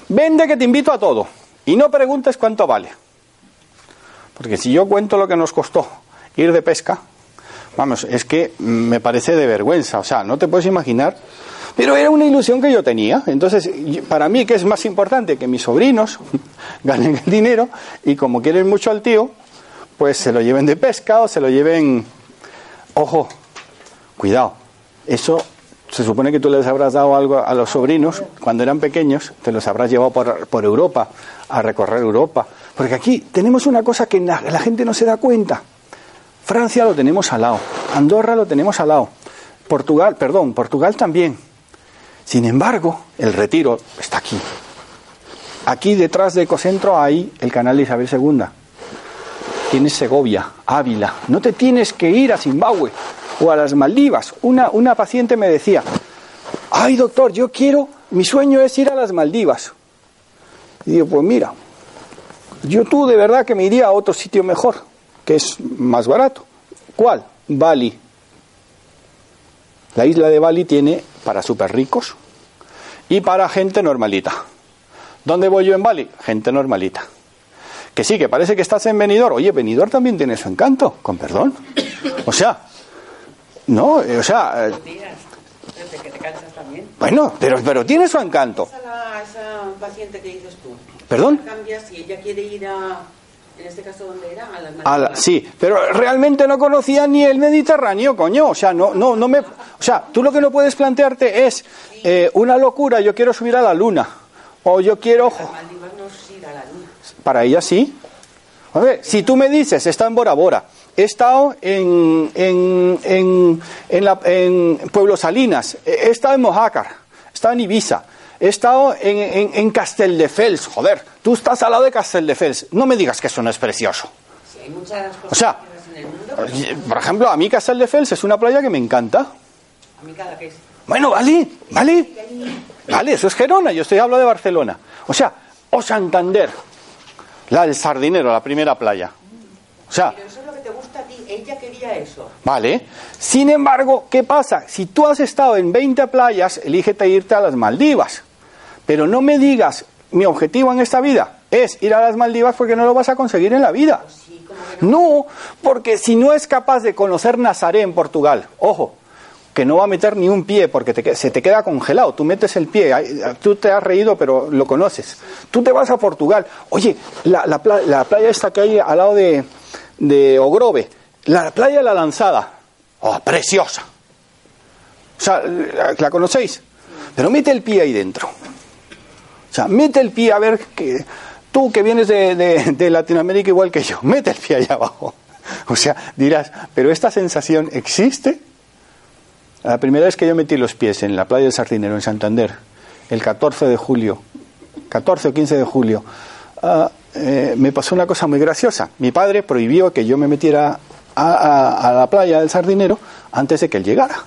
vende que te invito a todo y no preguntes cuánto vale. Porque si yo cuento lo que nos costó ir de pesca, vamos, es que me parece de vergüenza, o sea, no te puedes imaginar. Pero era una ilusión que yo tenía. Entonces, para mí, ¿qué es más importante? Que mis sobrinos ganen el dinero y como quieren mucho al tío, pues se lo lleven de pesca o se lo lleven... Ojo, cuidado, eso se supone que tú les habrás dado algo a los sobrinos cuando eran pequeños, te los habrás llevado por, Europa, a recorrer Europa. Porque aquí tenemos una cosa que la, gente no se da cuenta. Francia lo tenemos al lado, Andorra lo tenemos al lado, Portugal, perdón, Portugal también. Sin embargo, el retiro está aquí. Aquí detrás de Ecocentro hay el canal de Isabel II. Tienes Segovia, Ávila. No te tienes que ir a Zimbabue o a las Maldivas. Una, una paciente me decía, ay doctor, yo quiero, mi sueño es ir a las Maldivas. Y digo, pues mira, yo tú de verdad que me iría a otro sitio mejor, que es más barato. ¿Cuál? Bali. La isla de Bali tiene para súper ricos y para gente normalita. ¿Dónde voy yo en Bali? Gente normalita. Que sí, que parece que estás en Benidorm. Oye, Benidorm también tiene su encanto, con perdón. O sea, no, o sea... Bueno, pero, pero tiene su encanto. Esa, esa paciente que dices tú. ¿Perdón? Cambia si ella quiere ir a, en este caso, ¿dónde era? A las A la- sí, pero realmente no conocía ni el Mediterráneo, coño. O sea, no, no, no me. O sea, tú lo que no puedes plantearte es eh, una locura. Yo quiero subir a la luna o yo quiero. Las Maldivas no es ir a la luna. Para ella sí. A ver, si tú me dices, está en Bora Bora, he estado en, en, en, en, la- en Pueblo Salinas, he estado en Mojácar, he estado en Ibiza, he estado en, en, en Castelldefels, joder, tú estás al lado de Castelldefels, no me digas que eso no es precioso. Sí, hay muchas cosas O sea, en el mundo. pero por ejemplo, a mí Castelldefels es una playa que me encanta. A mí cada que es. Bueno, vale, vale, vale, eso es Gerona, yo estoy hablando de Barcelona. O sea, o Santander, la del Sardinero, la primera playa. O sea, Pero eso es lo que te gusta a ti. Ella quería eso. Vale. Sin embargo, ¿qué pasa? Si tú has estado en 20 playas, elígete irte a las Maldivas. Pero no me digas, mi objetivo en esta vida es ir a las Maldivas porque no lo vas a conseguir en la vida. No, porque si no es capaz de conocer Nazaré en Portugal, ojo, que no va a meter ni un pie porque te se te queda congelado. Tú metes el pie, tú te has reído, pero lo conoces. Tú te vas a Portugal. Oye, la, la pla- la playa esta que hay al lado de, de Ogrove, la playa de la Lanzada. Oh, preciosa. O sea, ¿la, la conocéis? Pero mete el pie ahí dentro. O sea, mete el pie a ver que tú que vienes de, de- Latinoamérica igual que yo, mete el pie ahí abajo. O sea, dirás, pero esta sensación existe. La primera vez que yo metí los pies en la playa del Sardinero en Santander, el 14 de julio, 14 o 15 de julio ah, eh, me pasó una cosa muy graciosa. Mi padre prohibió que yo me metiera a la playa del Sardinero antes de que él llegara.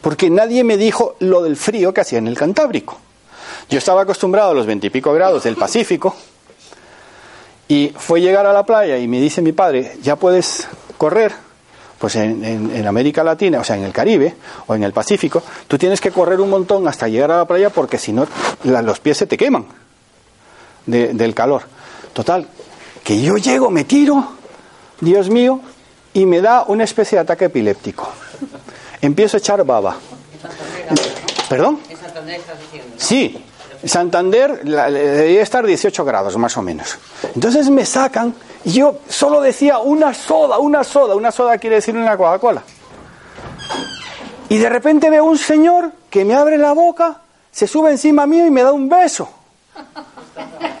Porque nadie me dijo lo del frío que hacía en el Cantábrico. Yo estaba acostumbrado a los veintipico grados del Pacífico y fue llegar a la playa y me dice mi padre, ya puedes correr. Pues en, en- en América Latina, o sea, en el Caribe o en el Pacífico, tú tienes que correr un montón hasta llegar a la playa porque si no, la- los pies se te queman de- del calor. Total, que yo llego, me tiro, Dios mío, y me da una especie de ataque epiléptico. Empiezo a echar baba. ¿Perdón? Sí, Santander la- debería estar 18 grados más o menos. Entonces me sacan y yo solo decía una soda, una soda, una soda quiere decir una Coca-Cola. Y de repente veo un señor que me abre la boca, se sube encima mío y me da un beso.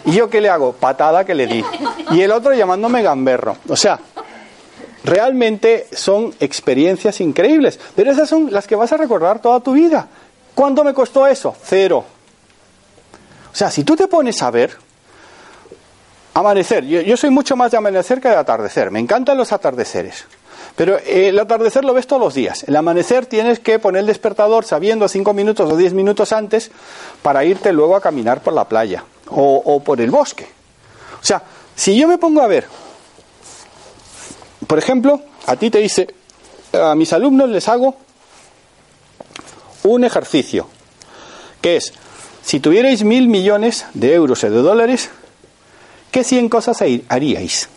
¿Y yo qué le hago? Patada que le di. Y el otro llamándome gamberro. O sea, realmente son experiencias increíbles. Pero esas son las que vas a recordar toda tu vida. ¿Cuánto me costó eso? Cero. O sea, si tú te pones a ver, amanecer, yo, soy mucho más de amanecer que de atardecer, me encantan los atardeceres. Pero eh, el atardecer lo ves todos los días. El amanecer tienes que poner el despertador sabiendo cinco minutos o diez minutos antes para irte luego a caminar por la playa o, o por el bosque. O sea, si yo me pongo a ver, por ejemplo, a ti te dice, a mis alumnos les hago un ejercicio, que es, si tuvierais mil millones de euros o de dólares, ¿qué 100 cosas haríais?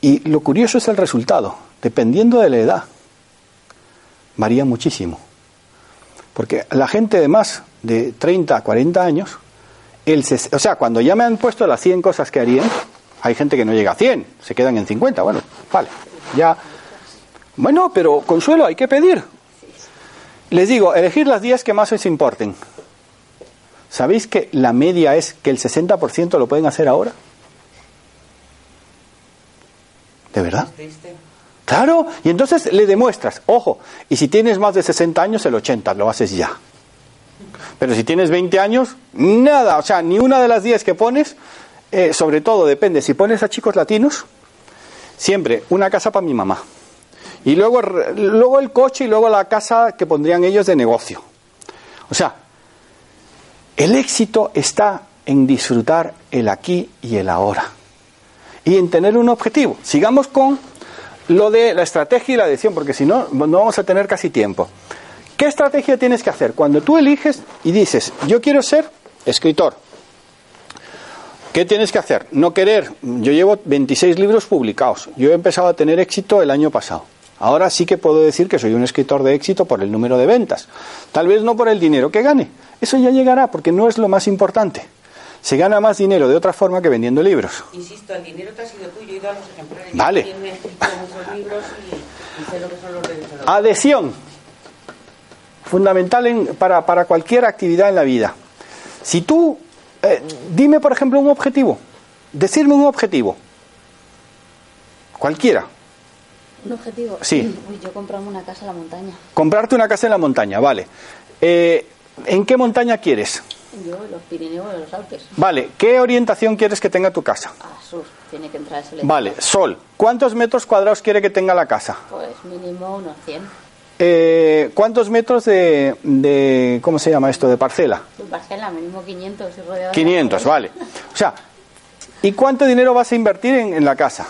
Y lo curioso es el resultado, dependiendo de la edad, varía muchísimo. Porque la gente de más de 30 a 40 años, el o sea, cuando ya me han puesto las 100 cosas que harían, hay gente que no llega a 100, se quedan en 50, bueno, vale, ya. Bueno, pero consuelo, hay que pedir. Les digo, elegir las 10 que más os importen. ¿Sabéis que la media es que el 60% lo pueden hacer ahora? ¿De verdad? Claro, y entonces le demuestras, ojo, y si tienes más de 60 años, el 80, lo haces ya. Pero si tienes 20 años, nada, o sea, ni una de las 10 que pones, eh, sobre todo depende, si pones a chicos latinos, siempre una casa para mi mamá. Y luego, luego el coche y luego la casa que pondrían ellos de negocio. O sea, el éxito está en disfrutar el aquí y el ahora. Y en tener un objetivo. Sigamos con lo de la estrategia y la decisión, porque si no, no vamos a tener casi tiempo. ¿Qué estrategia tienes que hacer? Cuando tú eliges y dices, yo quiero ser escritor. ¿Qué tienes que hacer? No querer. Yo llevo 26 libros publicados. Yo he empezado a tener éxito el año pasado. Ahora sí que puedo decir que soy un escritor de éxito por el número de ventas. Tal vez no por el dinero que gane. Eso ya llegará porque no es lo más importante. Se gana más dinero de otra forma que vendiendo libros. Insisto, el dinero te ha sido tuyo, he ido a los ejemplares. Vale. Yo también he escrito muchos libros y, y sé lo que son los derechos de autor. Adhesión. Fundamental en- para, para cualquier actividad en la vida. Si tú, eh, dime por ejemplo un objetivo. Decirme un objetivo. Cualquiera. Un objetivo. Sí. Uy, yo comprarme una casa en la montaña. Comprarte una casa en la montaña, vale. Eh, ¿En qué montaña quieres? Yo, los Pirineos o los Alpes. Vale. ¿Qué orientación quieres que tenga tu casa? A sur. Tiene que entrar el sol. Vale. Sol. ¿Cuántos metros cuadrados quiere que tenga la casa? Pues mínimo unos 100. Eh, ¿Cuántos metros de, de, ¿cómo se llama esto? De parcela. Pues Barcelona, mínimo 500. y rodeado de 500, árboles. vale. O sea, ¿y cuánto dinero vas a invertir en, en la casa?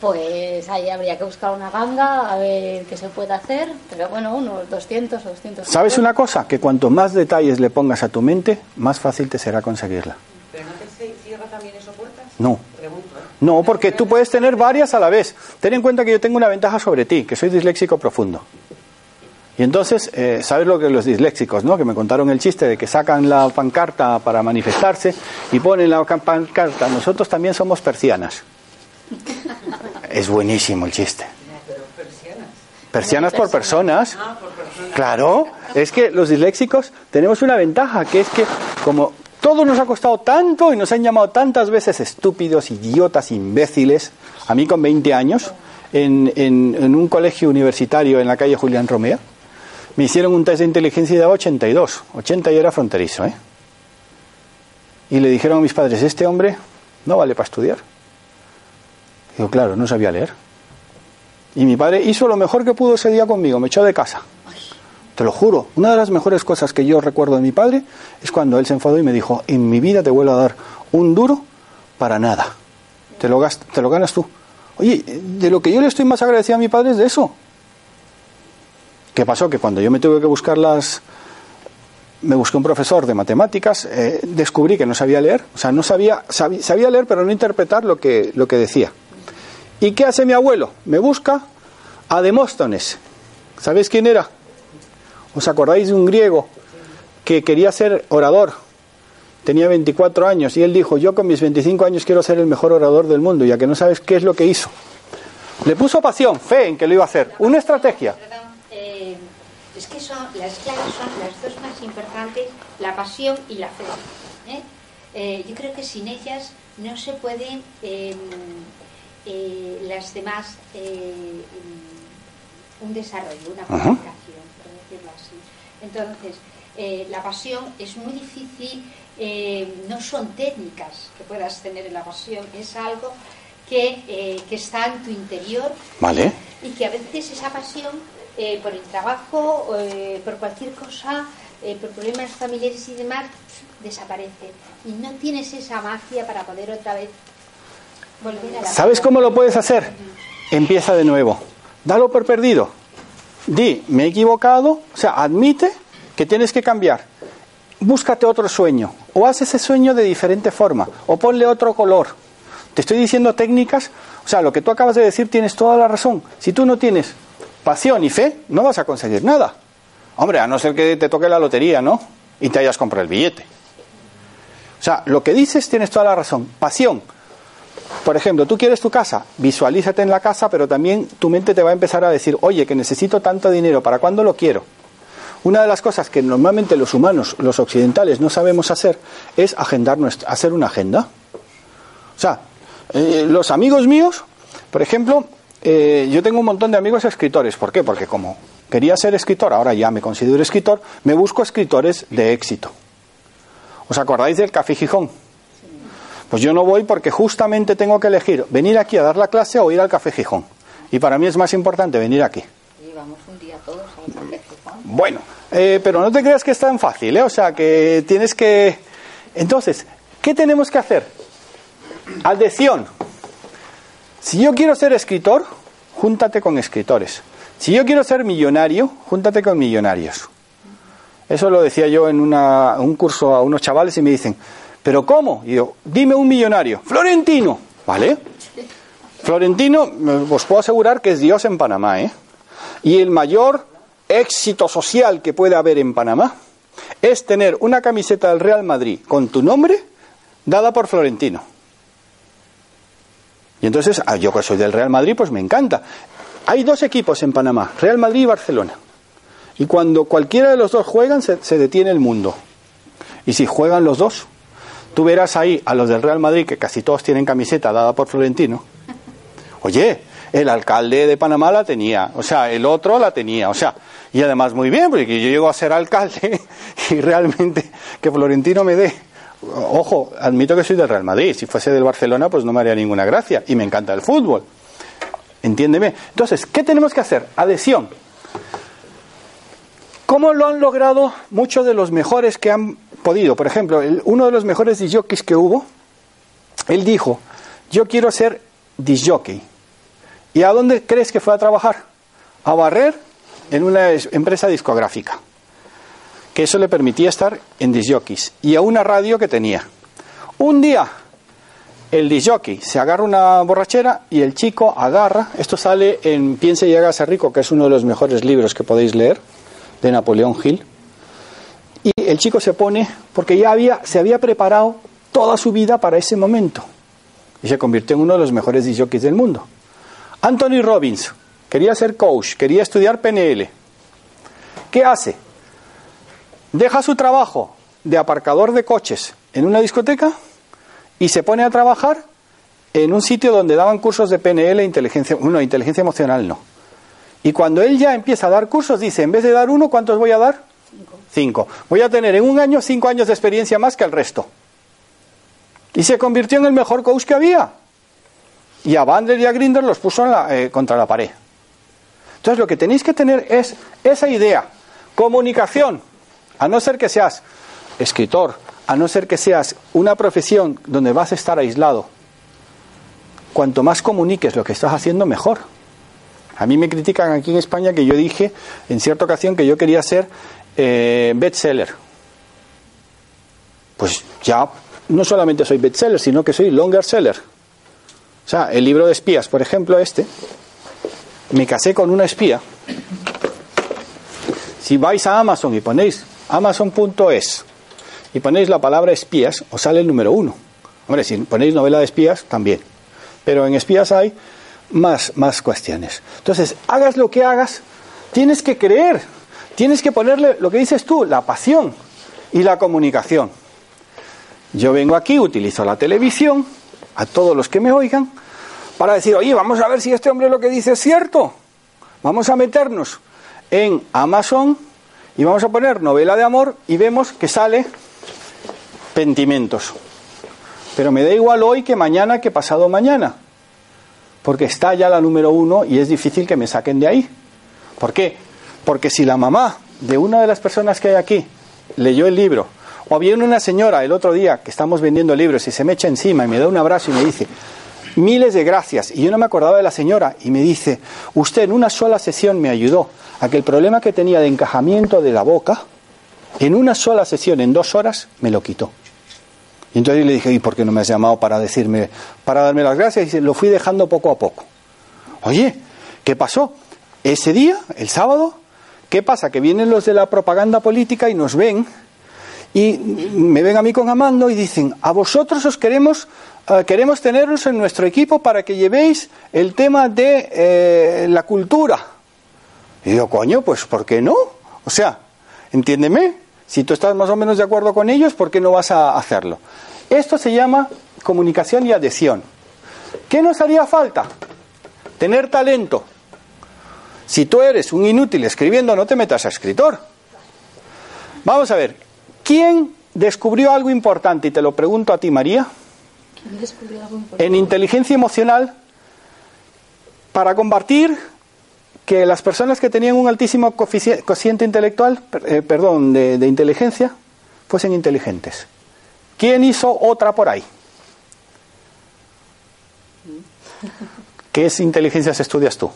Pues ahí habría que buscar una ganga a ver qué se puede hacer. Pero bueno, unos 200 o 200. ¿Sabes una cosa? Que cuanto más detalles le pongas a tu mente, más fácil te será conseguirla. ¿Pero no te cierra también eso puertas? No. Pregunto, ¿eh? No, porque tú puedes tener varias a la vez. Ten en cuenta que yo tengo una ventaja sobre ti, que soy disléxico profundo. Y entonces, eh, ¿sabes lo que los disléxicos, no? Que me contaron el chiste de que sacan la pancarta para manifestarse y ponen la pancarta, nosotros también somos persianas. Es buenísimo el chiste. Persianas por personas. Ah, por persona. Claro, es que los disléxicos tenemos una ventaja, que es que como todo nos ha costado tanto y nos han llamado tantas veces estúpidos, idiotas, imbéciles, a mí con 20 años, en, en- en un colegio universitario en la calle Julián Romea, me hicieron un test de inteligencia y daba 82. 80 y era fronterizo, ¿eh? y le dijeron a mis padres, este hombre no vale para estudiar. Digo, claro, no sabía leer. Y mi padre hizo lo mejor que pudo ese día conmigo, me echó de casa. Te lo juro, una de las mejores cosas que yo recuerdo de mi padre es cuando él se enfadó y me dijo, en mi vida te vuelvo a dar un duro para nada. Te lo, te lo ganas tú. Oye, de lo que yo le estoy más agradecido a mi padre es de eso. ¿Qué pasó? Que cuando yo me tuve que buscar las... Me busqué un profesor de matemáticas, eh, descubrí que no sabía leer, o sea, no sabía, sabía, sabía leer, pero no interpretar lo que, lo que decía. ¿Y qué hace mi abuelo? Me busca a Demóstenes. ¿Sabéis quién era? ¿Os acordáis de un griego que quería ser orador? Tenía 24 años y él dijo, yo con mis 25 años quiero ser el mejor orador del mundo, ya que no sabes qué es lo que hizo. Le puso pasión, fe en que lo iba a hacer, una estrategia. Perdón, eh, es que son, las claves son las dos más importantes, la pasión y la fe. ¿eh? Eh, yo creo que sin ellas no se pueden em, las demás un desarrollo, una comunicación, por decirlo así. Entonces, eh, la pasión es muy difícil, eh, no son técnicas que puedas tener en la pasión, es algo que, eh, que está en tu interior vale. y que a veces esa pasión, por el trabajo, por cualquier cosa, por problemas familiares y demás, desaparece. Y no tienes esa magia para poder otra vez ¿Sabes cómo lo puedes hacer? Empieza de nuevo dalo por perdido. Di, me he equivocado, o sea, admite que tienes que cambiar. Búscate otro sueño, o haz ese sueño de diferente forma, o ponle otro color. Te estoy diciendo técnicas, o sea, lo que tú acabas de decir tienes toda la razón. Si tú no tienes pasión y fe, no vas a conseguir nada. Hombre, a no ser que te toque la lotería, ¿no? Y te hayas comprado el billete. O sea, lo que dices tienes toda la razón. Pasión, por ejemplo, tú quieres tu casa, visualízate en la casa, pero también tu mente te va a empezar a decir, oye, que necesito tanto dinero, ¿para cuándo lo quiero? Una de las cosas que normalmente los humanos, los occidentales, no sabemos hacer es agendar hacer una agenda. O sea, eh, los amigos míos, por ejemplo, eh, yo tengo un montón de amigos escritores. ¿Por qué? Porque como quería ser escritor, ahora ya me considero escritor, me busco escritores de éxito. ¿Os acordáis del Café Gijón? Pues yo no voy porque justamente tengo que elegir venir aquí a dar la clase o ir al Café Gijón. Y para mí es más importante venir aquí. vamos un día todos al Café Gijón. Bueno, eh, pero no te creas que es tan fácil, ¿eh? O sea, que tienes que... Entonces, ¿qué tenemos que hacer? Adhesión. Si yo quiero ser escritor, júntate con escritores. Si yo quiero ser millonario, júntate con millonarios. Eso lo decía yo en un curso a unos chavales y me dicen, ¿Pero cómo? Y yo, dime un millonario. Florentino. ¿Vale? Florentino, os puedo asegurar que es Dios en Panamá, ¿eh? Y el mayor éxito social que puede haber en Panamá es tener una camiseta del Real Madrid con tu nombre dada por Florentino. Y entonces, ah, yo que soy del Real Madrid, pues me encanta. Hay dos equipos en Panamá, Real Madrid y Barcelona. Y cuando cualquiera de los dos juegan, se, se detiene el mundo. Y si juegan los dos, Tú verás ahí a los del Real Madrid, que casi todos tienen camiseta dada por Florentino. Oye, el alcalde de Panamá la tenía, o sea, el otro la tenía, o sea, y además muy bien, porque yo llego a ser alcalde y realmente que Florentino me dé. Ojo, admito que soy del Real Madrid, si fuese del Barcelona, pues no me haría ninguna gracia, y me encanta el fútbol. Entiéndeme. Entonces, ¿qué tenemos que hacer? Adhesión. ¿Cómo lo han logrado muchos de los mejores que han podido. Por ejemplo, uno de los mejores disjockeys que hubo, él dijo, yo quiero ser disjockey. ¿Y a dónde crees que fue a trabajar? A barrer en una empresa discográfica. Que eso le permitía estar en disjockeys. Y a una radio que tenía. Un día, el disjockey se agarra una borrachera y el chico agarra, esto sale en Piense y hágase rico, que es uno de los mejores libros que podéis leer, de Napoleón Hill y el chico se pone, porque ya había, se había preparado toda su vida para ese momento. Y se convirtió en uno de los mejores jockeys del mundo. Anthony Robbins quería ser coach, quería estudiar PNL. ¿Qué hace? Deja su trabajo de aparcador de coches en una discoteca y se pone a trabajar en un sitio donde daban cursos de PNL e inteligencia, bueno, inteligencia emocional no. Y cuando él ya empieza a dar cursos, dice, en vez de dar uno, ¿cuántos voy a dar? Cinco. Voy a tener en un año cinco años de experiencia más que el resto. Y se convirtió en el mejor coach que había. Y a Bandler y a Grinder los puso eh, contra la pared. Entonces lo que tenéis que tener es esa idea. Comunicación. A no ser que seas escritor, a no ser que seas una profesión donde vas a estar aislado. Cuanto más comuniques lo que estás haciendo, mejor. A mí me critican aquí en España que yo dije en cierta ocasión que yo quería ser eh, bestseller. Pues ya no solamente soy bestseller, sino que soy longer seller. O sea, el libro de espías, por ejemplo, este, me casé con una espía. Si vais a Amazon y ponéis amazon.es y ponéis la palabra espías, os sale el número uno. Hombre, si ponéis novela de espías, también. Pero en espías hay más, más cuestiones. Entonces, hagas lo que hagas, tienes que creer, tienes que ponerle lo que dices tú, la pasión y la comunicación. Yo vengo aquí, utilizo la televisión, a todos los que me oigan, para decir, oye, vamos a ver si este hombre lo que dice es cierto. Vamos a meternos en Amazon y vamos a poner novela de amor y vemos que sale pentimentos. Pero me da igual hoy que mañana que pasado mañana porque está ya la número uno y es difícil que me saquen de ahí. ¿Por qué? Porque si la mamá de una de las personas que hay aquí leyó el libro, o viene una señora el otro día que estamos vendiendo libros y se me echa encima y me da un abrazo y me dice, miles de gracias, y yo no me acordaba de la señora, y me dice, usted en una sola sesión me ayudó a que el problema que tenía de encajamiento de la boca, en una sola sesión, en dos horas, me lo quitó. Y entonces le dije, ¿y por qué no me has llamado para decirme, para darme las gracias? Y lo fui dejando poco a poco. Oye, ¿qué pasó? Ese día, el sábado, ¿qué pasa? Que vienen los de la propaganda política y nos ven y me ven a mí con Amando y dicen, a vosotros os queremos, eh, queremos teneros en nuestro equipo para que llevéis el tema de eh, la cultura. Y digo, coño, pues ¿por qué no? O sea, entiéndeme, si tú estás más o menos de acuerdo con ellos, ¿por qué no vas a hacerlo? Esto se llama comunicación y adhesión. ¿Qué nos haría falta? Tener talento. Si tú eres un inútil escribiendo, no te metas a escritor. Vamos a ver, ¿quién descubrió algo importante? Y te lo pregunto a ti, María. ¿Quién descubrió algo importante? En inteligencia emocional, para combatir que las personas que tenían un altísimo cociente intelectual, eh, perdón, de, de inteligencia, fuesen inteligentes. ¿Quién hizo otra por ahí? ¿Qué es inteligencias estudias tú?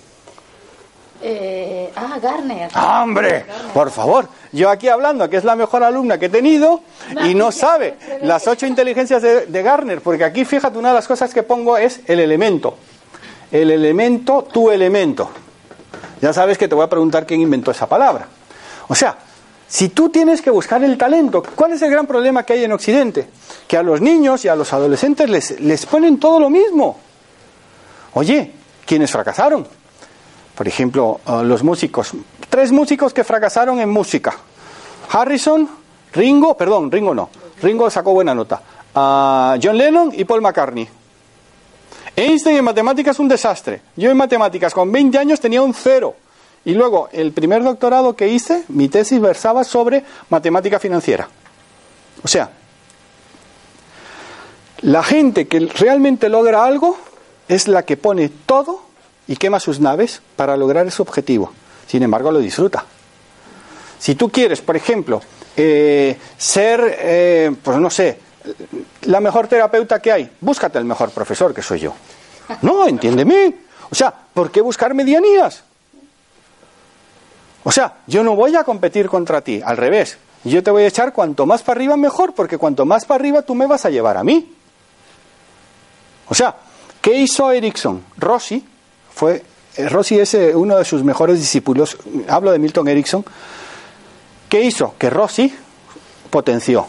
Eh, ah, Garner. ¡Ah, ¡Hombre! Por favor, yo aquí hablando que es la mejor alumna que he tenido y no sabe las ocho inteligencias de, de Garner, porque aquí fíjate, una de las cosas que pongo es el elemento. El elemento, tu elemento. Ya sabes que te voy a preguntar quién inventó esa palabra. O sea, si tú tienes que buscar el talento, ¿cuál es el gran problema que hay en Occidente? Que a los niños y a los adolescentes les, les ponen todo lo mismo. Oye, ¿quiénes fracasaron? Por ejemplo, los músicos. Tres músicos que fracasaron en música. Harrison, Ringo, perdón, Ringo no. Ringo sacó buena nota. John Lennon y Paul McCartney. Einstein en matemáticas un desastre. Yo en matemáticas con 20 años tenía un cero. Y luego, el primer doctorado que hice, mi tesis versaba sobre matemática financiera. O sea, la gente que realmente logra algo es la que pone todo y quema sus naves para lograr ese objetivo. Sin embargo, lo disfruta. Si tú quieres, por ejemplo, eh, ser, eh, pues no sé, la mejor terapeuta que hay, búscate el mejor profesor, que soy yo. No, entiéndeme. O sea, ¿por qué buscar medianías? O sea, yo no voy a competir contra ti, al revés. Yo te voy a echar cuanto más para arriba mejor, porque cuanto más para arriba tú me vas a llevar a mí. O sea, ¿qué hizo Erickson? Rossi fue eh, Rossi es eh, uno de sus mejores discípulos, hablo de Milton Erickson. ¿Qué hizo? Que Rossi potenció.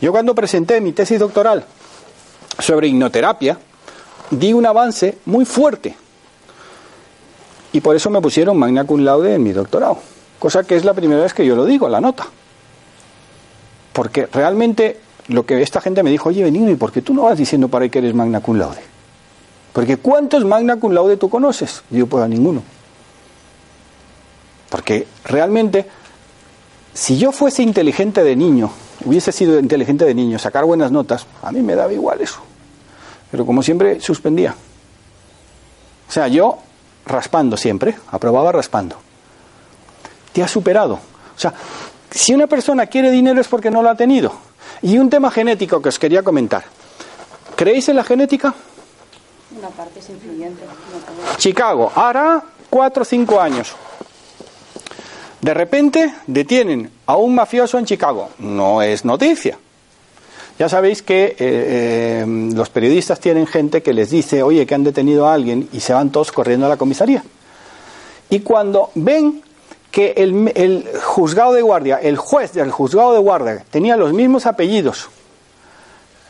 Yo cuando presenté mi tesis doctoral sobre hipnoterapia, di un avance muy fuerte. Y por eso me pusieron magna cum laude en mi doctorado. Cosa que es la primera vez que yo lo digo, la nota. Porque realmente lo que esta gente me dijo, oye Benigno, ¿y por qué tú no vas diciendo para ahí que eres magna cum laude? Porque ¿cuántos magna cum laude tú conoces? Yo pues a ninguno. Porque realmente, si yo fuese inteligente de niño, hubiese sido inteligente de niño, sacar buenas notas, a mí me daba igual eso. Pero como siempre, suspendía. O sea, yo raspando siempre, aprobaba raspando. Te ha superado. O sea, si una persona quiere dinero es porque no lo ha tenido. Y un tema genético que os quería comentar. ¿Creéis en la genética? Chicago, hará cuatro o cinco años. De repente detienen a un mafioso en Chicago. No es noticia. Ya sabéis que eh, eh, los periodistas tienen gente que les dice, oye, que han detenido a alguien y se van todos corriendo a la comisaría. Y cuando ven que el, el juzgado de guardia, el juez del juzgado de guardia tenía los mismos apellidos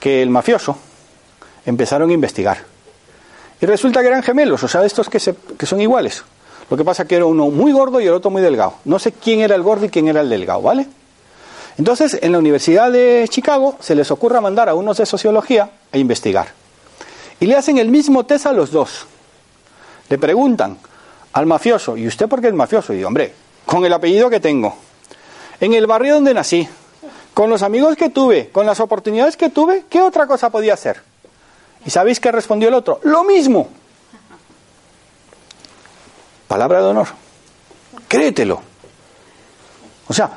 que el mafioso, empezaron a investigar. Y resulta que eran gemelos, o sea, estos que, se, que son iguales. Lo que pasa que era uno muy gordo y el otro muy delgado. No sé quién era el gordo y quién era el delgado, ¿vale? Entonces, en la Universidad de Chicago se les ocurre mandar a unos de sociología a investigar. Y le hacen el mismo test a los dos. Le preguntan al mafioso, ¿y usted por qué es mafioso? Y digo, hombre, con el apellido que tengo, en el barrio donde nací, con los amigos que tuve, con las oportunidades que tuve, ¿qué otra cosa podía hacer? ¿Y sabéis qué respondió el otro? Lo mismo. Palabra de honor. Créetelo. O sea,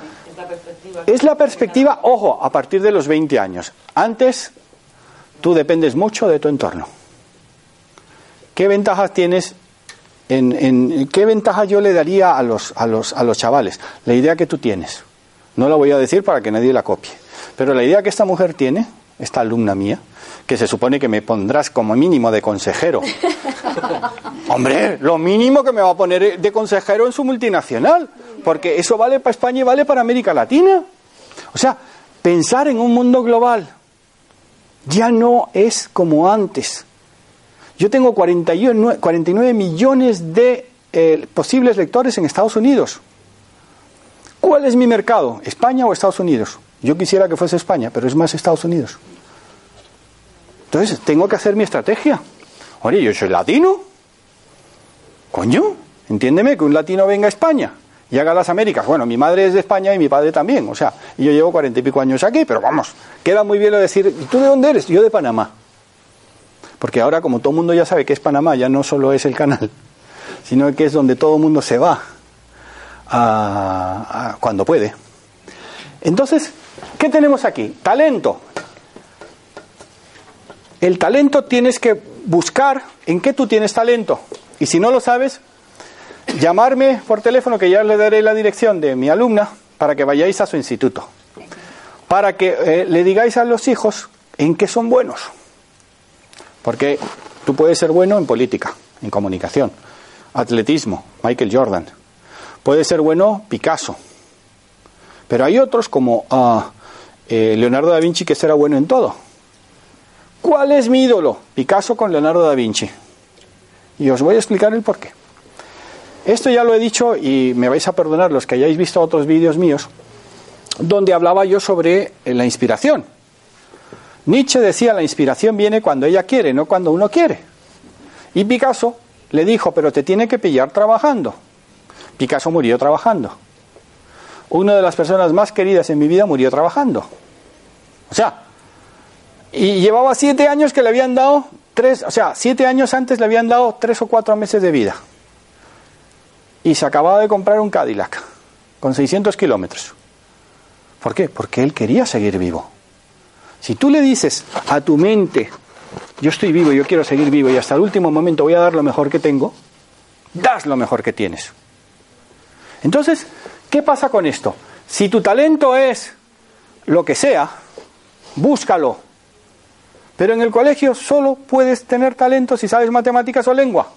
es la perspectiva, ojo, a partir de los 20 años. Antes, tú dependes mucho de tu entorno. ¿Qué ventajas tienes? En, ¿Qué ventaja yo le daría a los, a, los, a los chavales? La idea que tú tienes. No la voy a decir para que nadie la copie. Pero la idea que esta mujer tiene, esta alumna mía, que se supone que me pondrás como mínimo de consejero. Hombre, lo mínimo que me va a poner de consejero en su multinacional, porque eso vale para España y vale para América Latina. O sea, pensar en un mundo global ya no es como antes. Yo tengo 49, 49 millones de eh, posibles lectores en Estados Unidos. ¿Cuál es mi mercado? ¿España o Estados Unidos? Yo quisiera que fuese España, pero es más Estados Unidos. Entonces, tengo que hacer mi estrategia. Oye, yo soy latino. Coño, entiéndeme que un latino venga a España y haga las Américas. Bueno, mi madre es de España y mi padre también. O sea, yo llevo cuarenta y pico años aquí, pero vamos, queda muy bien lo de decir, ¿y tú de dónde eres? Yo de Panamá. Porque ahora, como todo el mundo ya sabe que es Panamá, ya no solo es el canal, sino que es donde todo el mundo se va cuando puede. Entonces, ¿qué tenemos aquí? Talento. El talento tienes que buscar en qué tú tienes talento. Y si no lo sabes, llamarme por teléfono que ya le daré la dirección de mi alumna para que vayáis a su instituto. Para que eh, le digáis a los hijos en qué son buenos. Porque tú puedes ser bueno en política, en comunicación, atletismo, Michael Jordan. Puedes ser bueno Picasso. Pero hay otros como ah, eh, Leonardo da Vinci que será bueno en todo. ¿Cuál es mi ídolo? Picasso con Leonardo da Vinci. Y os voy a explicar el por qué. Esto ya lo he dicho y me vais a perdonar los que hayáis visto otros vídeos míos, donde hablaba yo sobre eh, la inspiración. Nietzsche decía la inspiración viene cuando ella quiere, no cuando uno quiere. Y Picasso le dijo, pero te tiene que pillar trabajando. Picasso murió trabajando. Una de las personas más queridas en mi vida murió trabajando. O sea, y llevaba siete años que le habían dado tres, o sea, siete años antes le habían dado tres o cuatro meses de vida. Y se acababa de comprar un Cadillac con 600 kilómetros. ¿Por qué? Porque él quería seguir vivo. Si tú le dices a tu mente, yo estoy vivo, yo quiero seguir vivo y hasta el último momento voy a dar lo mejor que tengo, das lo mejor que tienes. Entonces, ¿qué pasa con esto? Si tu talento es lo que sea, búscalo, pero en el colegio solo puedes tener talento si sabes matemáticas o lengua.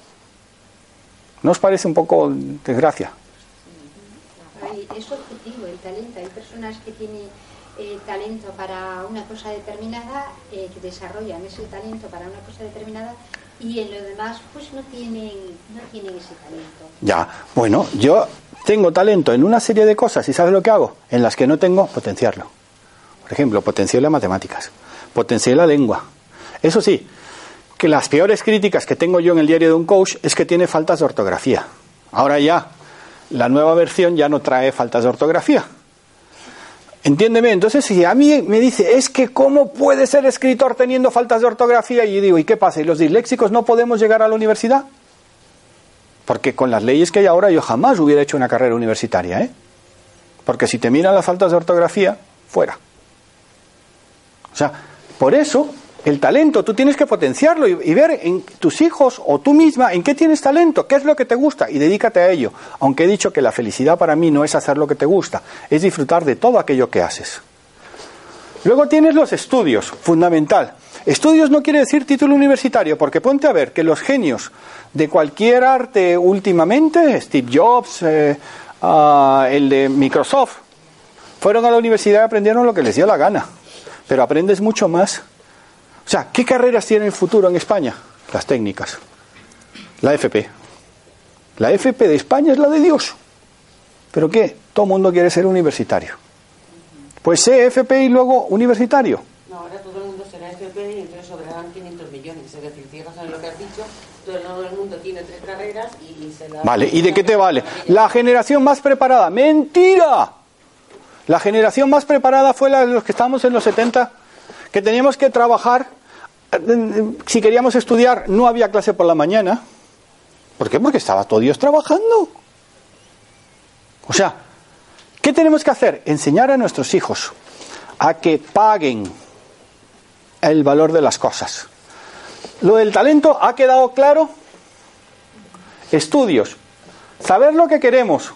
¿No os parece un poco desgracia? Es objetivo el talento. Hay personas que tienen eh, talento para una cosa determinada, eh, que desarrollan ese talento para una cosa determinada y en lo demás pues no tienen, no tienen ese talento. Ya, bueno, yo tengo talento en una serie de cosas y ¿sabes lo que hago? En las que no tengo, potenciarlo. Por ejemplo, potenciar las matemáticas potencié la lengua. Eso sí, que las peores críticas que tengo yo en el diario de un coach es que tiene faltas de ortografía. Ahora ya, la nueva versión ya no trae faltas de ortografía. Entiéndeme, entonces si a mí me dice, es que cómo puede ser escritor teniendo faltas de ortografía, y digo, ¿y qué pasa? ¿Y los disléxicos no podemos llegar a la universidad? Porque con las leyes que hay ahora yo jamás hubiera hecho una carrera universitaria, ¿eh? Porque si te miran las faltas de ortografía, fuera. O sea, por eso el talento tú tienes que potenciarlo y, ver en tus hijos o tú misma en qué tienes talento, qué es lo que te gusta y dedícate a ello. Aunque he dicho que la felicidad para mí no es hacer lo que te gusta, es disfrutar de todo aquello que haces. Luego tienes los estudios, fundamental. Estudios no quiere decir título universitario, porque ponte a ver que los genios de cualquier arte últimamente, Steve Jobs, eh, uh, el de Microsoft, fueron a la universidad y aprendieron lo que les dio la gana. Pero aprendes mucho más o sea, ¿qué carreras tiene el futuro en España? Las técnicas. La FP. La FP de España es la de Dios. ¿Pero qué? Todo el mundo quiere ser universitario. Pues sé FP y luego universitario. No, ahora todo el mundo será FP y entonces sobrarán 500 millones. Es decir, fijas en lo que has dicho, todo el mundo tiene tres carreras y se la... Vale, ¿y de qué te vale? La generación más preparada. ¡Mentira! La generación más preparada fue la de los que estábamos en los 70, que teníamos que trabajar si queríamos estudiar, no había clase por la mañana. ¿Por qué? Porque estaba todo Dios trabajando. O sea, ¿qué tenemos que hacer? Enseñar a nuestros hijos a que paguen el valor de las cosas. Lo del talento ha quedado claro. Estudios. Saber lo que queremos.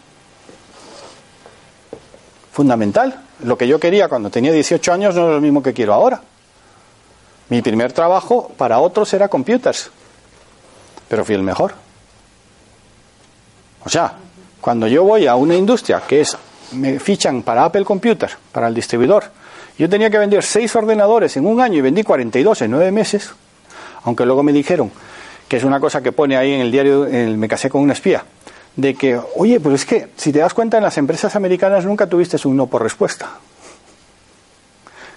Fundamental. Lo que yo quería cuando tenía 18 años no es lo mismo que quiero ahora. Mi primer trabajo para otros era computers, pero fui el mejor. O sea, cuando yo voy a una industria que es, me fichan para Apple Computer, para el distribuidor, yo tenía que vender seis ordenadores en un año y vendí 42 en nueve meses, aunque luego me dijeron que es una cosa que pone ahí en el diario, el, me casé con una espía, de que, oye, pues es que si te das cuenta en las empresas americanas nunca tuviste un no por respuesta.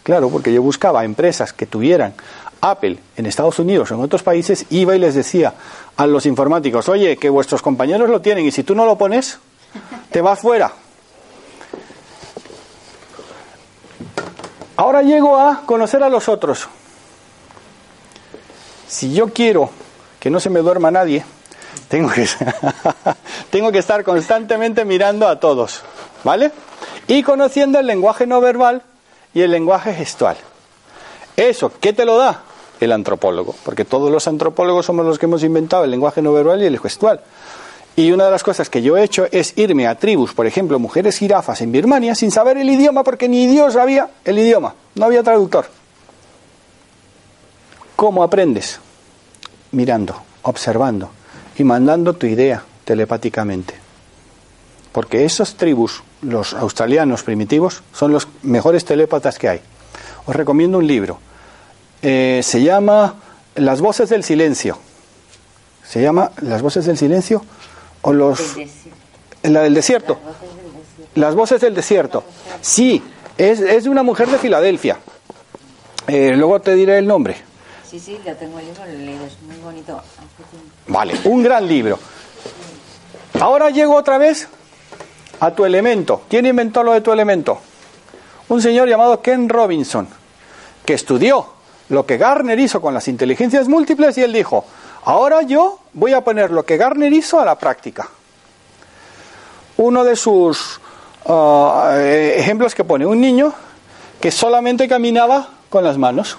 Claro, porque yo buscaba empresas que tuvieran Apple en Estados Unidos o en otros países, iba y les decía a los informáticos, oye, que vuestros compañeros lo tienen y si tú no lo pones, te vas fuera. Ahora llego a conocer a los otros. Si yo quiero que no se me duerma nadie, tengo que, tengo que estar constantemente mirando a todos, ¿vale? Y conociendo el lenguaje no verbal y el lenguaje gestual. Eso, ¿qué te lo da? El antropólogo, porque todos los antropólogos somos los que hemos inventado el lenguaje no verbal y el gestual. Y una de las cosas que yo he hecho es irme a tribus, por ejemplo, mujeres jirafas en Birmania, sin saber el idioma, porque ni Dios sabía el idioma, no había traductor. ¿Cómo aprendes? Mirando, observando y mandando tu idea telepáticamente. Porque esas tribus los australianos primitivos son los mejores telépatas que hay. Os recomiendo un libro. Eh, se llama Las voces del silencio. Se llama Las voces del silencio o los... La del desierto. Las voces del desierto. Sí, es, es de una mujer de Filadelfia. Eh, luego te diré el nombre. Sí, sí, ya tengo el libro, lo he leído, es muy bonito. Vale, un gran libro. Ahora llego otra vez a tu elemento. ¿Quién inventó lo de tu elemento? Un señor llamado Ken Robinson, que estudió lo que Garner hizo con las inteligencias múltiples y él dijo, ahora yo voy a poner lo que Garner hizo a la práctica. Uno de sus uh, ejemplos que pone, un niño que solamente caminaba con las manos.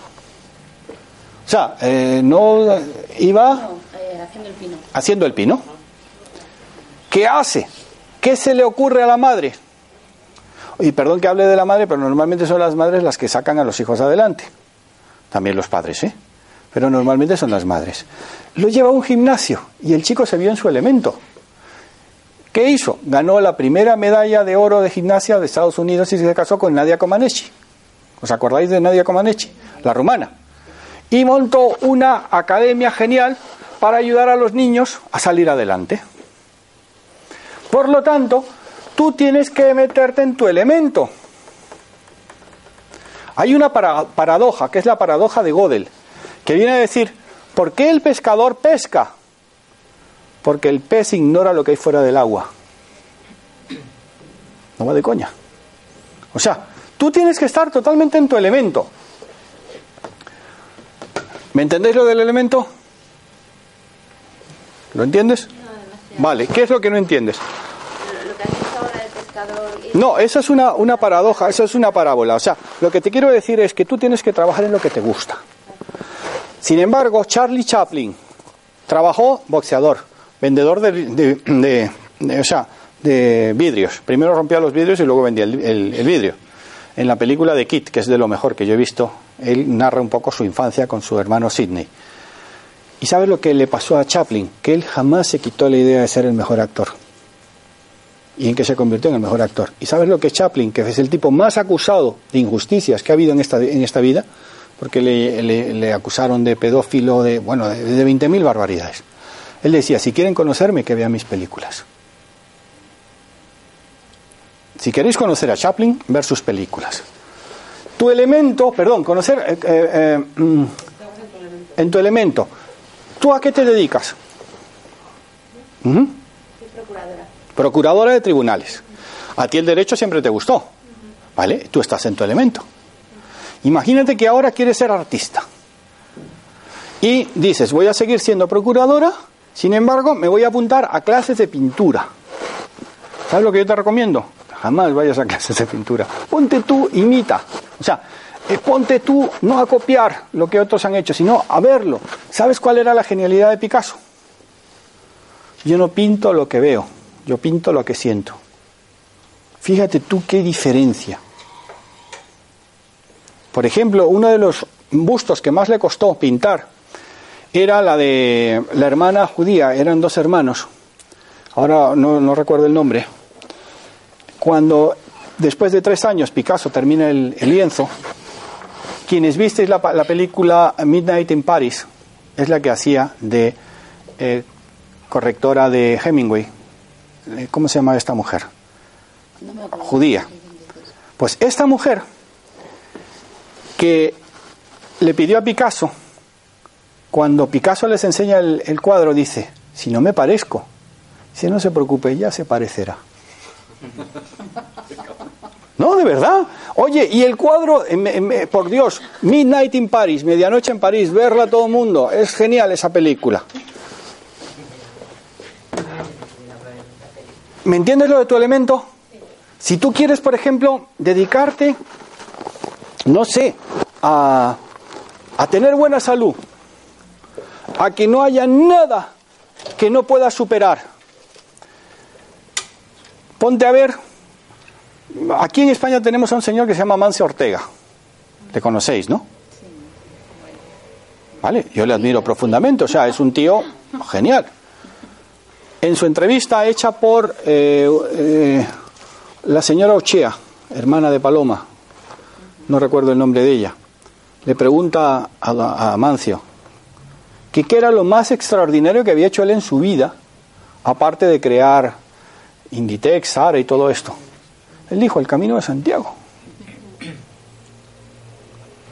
O sea, eh, no iba No, eh, haciendo el pino. haciendo el pino. ¿Qué hace? ¿Qué se le ocurre a la madre? Y perdón que hable de la madre, pero normalmente son las madres las que sacan a los hijos adelante. También los padres, ¿eh? Pero normalmente son las madres. Lo lleva a un gimnasio y el chico se vio en su elemento. ¿Qué hizo? Ganó la primera medalla de oro de gimnasia de Estados Unidos y se casó con Nadia Comaneci. ¿Os acordáis de Nadia Comaneci? La rumana. Y montó una academia genial para ayudar a los niños a salir adelante. Por lo tanto, tú tienes que meterte en tu elemento. Hay una para paradoja, que es la paradoja de Gödel, que viene a decir, ¿por qué el pescador pesca? Porque el pez ignora lo que hay fuera del agua. No va de coña. O sea, Tú tienes que estar totalmente en tu elemento. ¿Me entendéis lo del elemento? ¿Lo entiendes? Vale, ¿qué es lo que no entiendes? No, eso es una, una paradoja, eso es una parábola. O sea, lo que te quiero decir es que tú tienes que trabajar en lo que te gusta. Sin embargo, Charlie Chaplin trabajó boxeador, vendedor de, de- de- de- o sea, de vidrios. Primero rompía los vidrios y luego vendía el, el- el vidrio. En la película de Kit, que es de lo mejor que yo he visto, él narra un poco su infancia con su hermano Sidney. ¿Y sabes lo que le pasó a Chaplin? Que él jamás se quitó la idea de ser el mejor actor y en que se convirtió en el mejor actor. ¿Y sabes lo que Chaplin? Que es el tipo más acusado de injusticias que ha habido en esta, en esta vida, porque le, le- le acusaron de pedófilo, de, bueno, de, de 20.000 barbaridades. Él decía, si quieren conocerme, que vean mis películas. Si queréis conocer a Chaplin, ver sus películas. Tu elemento, perdón, conocer eh, eh, eh, mm, en tu elemento. ¿Tú a qué te dedicas? Soy procuradora. procuradora de tribunales. A ti el derecho siempre te gustó, ¿vale? Tú estás en tu elemento. Imagínate que ahora quieres ser artista. Y dices, voy a seguir siendo procuradora, sin embargo, me voy a apuntar a clases de pintura. ¿Sabes lo que yo te recomiendo? Jamás vayas a clases de pintura. Ponte tú, imita. O sea, eh, ponte tú no a copiar lo que otros han hecho, sino a verlo. ¿Sabes cuál era la genialidad de Picasso? Yo no pinto lo que veo, yo pinto lo que siento. Fíjate tú qué diferencia. Por ejemplo, uno de los bustos que más le costó pintar era la de la hermana judía, eran dos hermanos, ahora no, no recuerdo el nombre. Cuando después de tres años Picasso termina el, el lienzo, quienes visteis la, la película Midnight in Paris, es la que hacía de eh, correctora de Hemingway. Eh, ¿Cómo se llama esta mujer? No. Judía. Pues esta mujer que le pidió a Picasso, cuando Picasso les enseña el, el cuadro, dice, si no me parezco, si no se preocupe, ya se parecerá. No, de verdad. Oye, y el cuadro, em, em, por Dios, Midnight in Paris, Medianoche en París, verla todo el mundo. Es genial esa película. ¿Me entiendes lo de tu elemento? Si tú quieres, por ejemplo, dedicarte, no sé, a, a tener buena salud, a que no haya nada que no puedas superar, ponte a ver, aquí en España tenemos a un señor que se llama Mancio Ortega, le conocéis, ¿no? Vale, yo le admiro profundamente, o sea, es un tío genial. En su entrevista hecha por eh, eh, la señora Ochea, hermana de Paloma, no recuerdo el nombre de ella, le pregunta a, a Mancio que qué era lo más extraordinario que había hecho él en su vida, aparte de crear Inditex, Sara y todo esto. Él dijo, el camino de Santiago.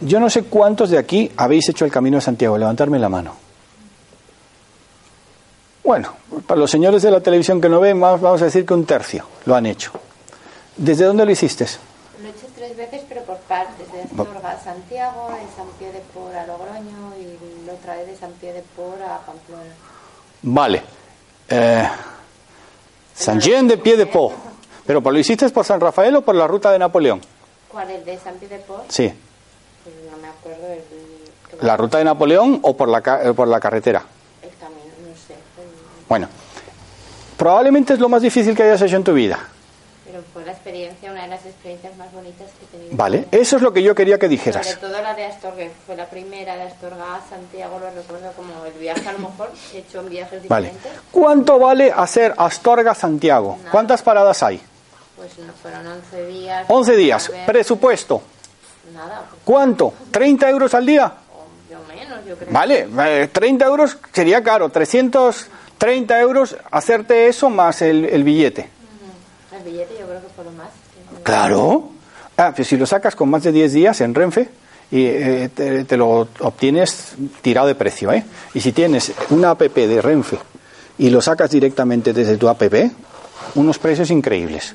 Yo no sé cuántos de aquí habéis hecho el camino de Santiago, levantarme la mano. Bueno, para los señores de la televisión que no ven, vamos a decir que un tercio lo han hecho. ¿Desde dónde lo hiciste? Lo he hecho tres veces, pero por partes. De Astorga a Santiago, de San Pie de Por a Logroño y otra vez de San Pie de Por a Pamplona. Vale. Eh, San Jean de Pie de Po. ¿Pero lo hiciste por San Rafael o por la ruta de Napoleón? ¿Cuál? ¿El de San Pie de Por? Sí. Pues no me acuerdo el, ¿La ruta de Napoleón o por la, eh, por la carretera? el camino, no sé. El- Bueno, probablemente es lo más difícil que hayas hecho en tu vida. Pero fue la experiencia, una de las experiencias más bonitas que he tenido. Vale, eso es lo que yo quería que Sobre dijeras. todo la de Astorga, fue la primera de Astorga a Santiago, lo recuerdo como el viaje a lo mejor, he hecho en viajes Vale. diferentes. ¿Cuánto vale hacer Astorga-Santiago? ¿Cuántas paradas hay? Pues no, fueron 11 días. 11 días. Presupuesto. Nada, pues, ¿Cuánto? ¿30 euros al día? yo menos, yo creo. Vale, eh, 30 euros sería caro. 330 euros hacerte eso más el, el billete. El billete yo creo que fue lo más. Claro. Ah, pues si lo sacas con más de 10 días en Renfe, y eh, te, te lo obtienes tirado de precio. ¿eh? Y si tienes una app de Renfe y lo sacas directamente desde tu app, unos precios increíbles.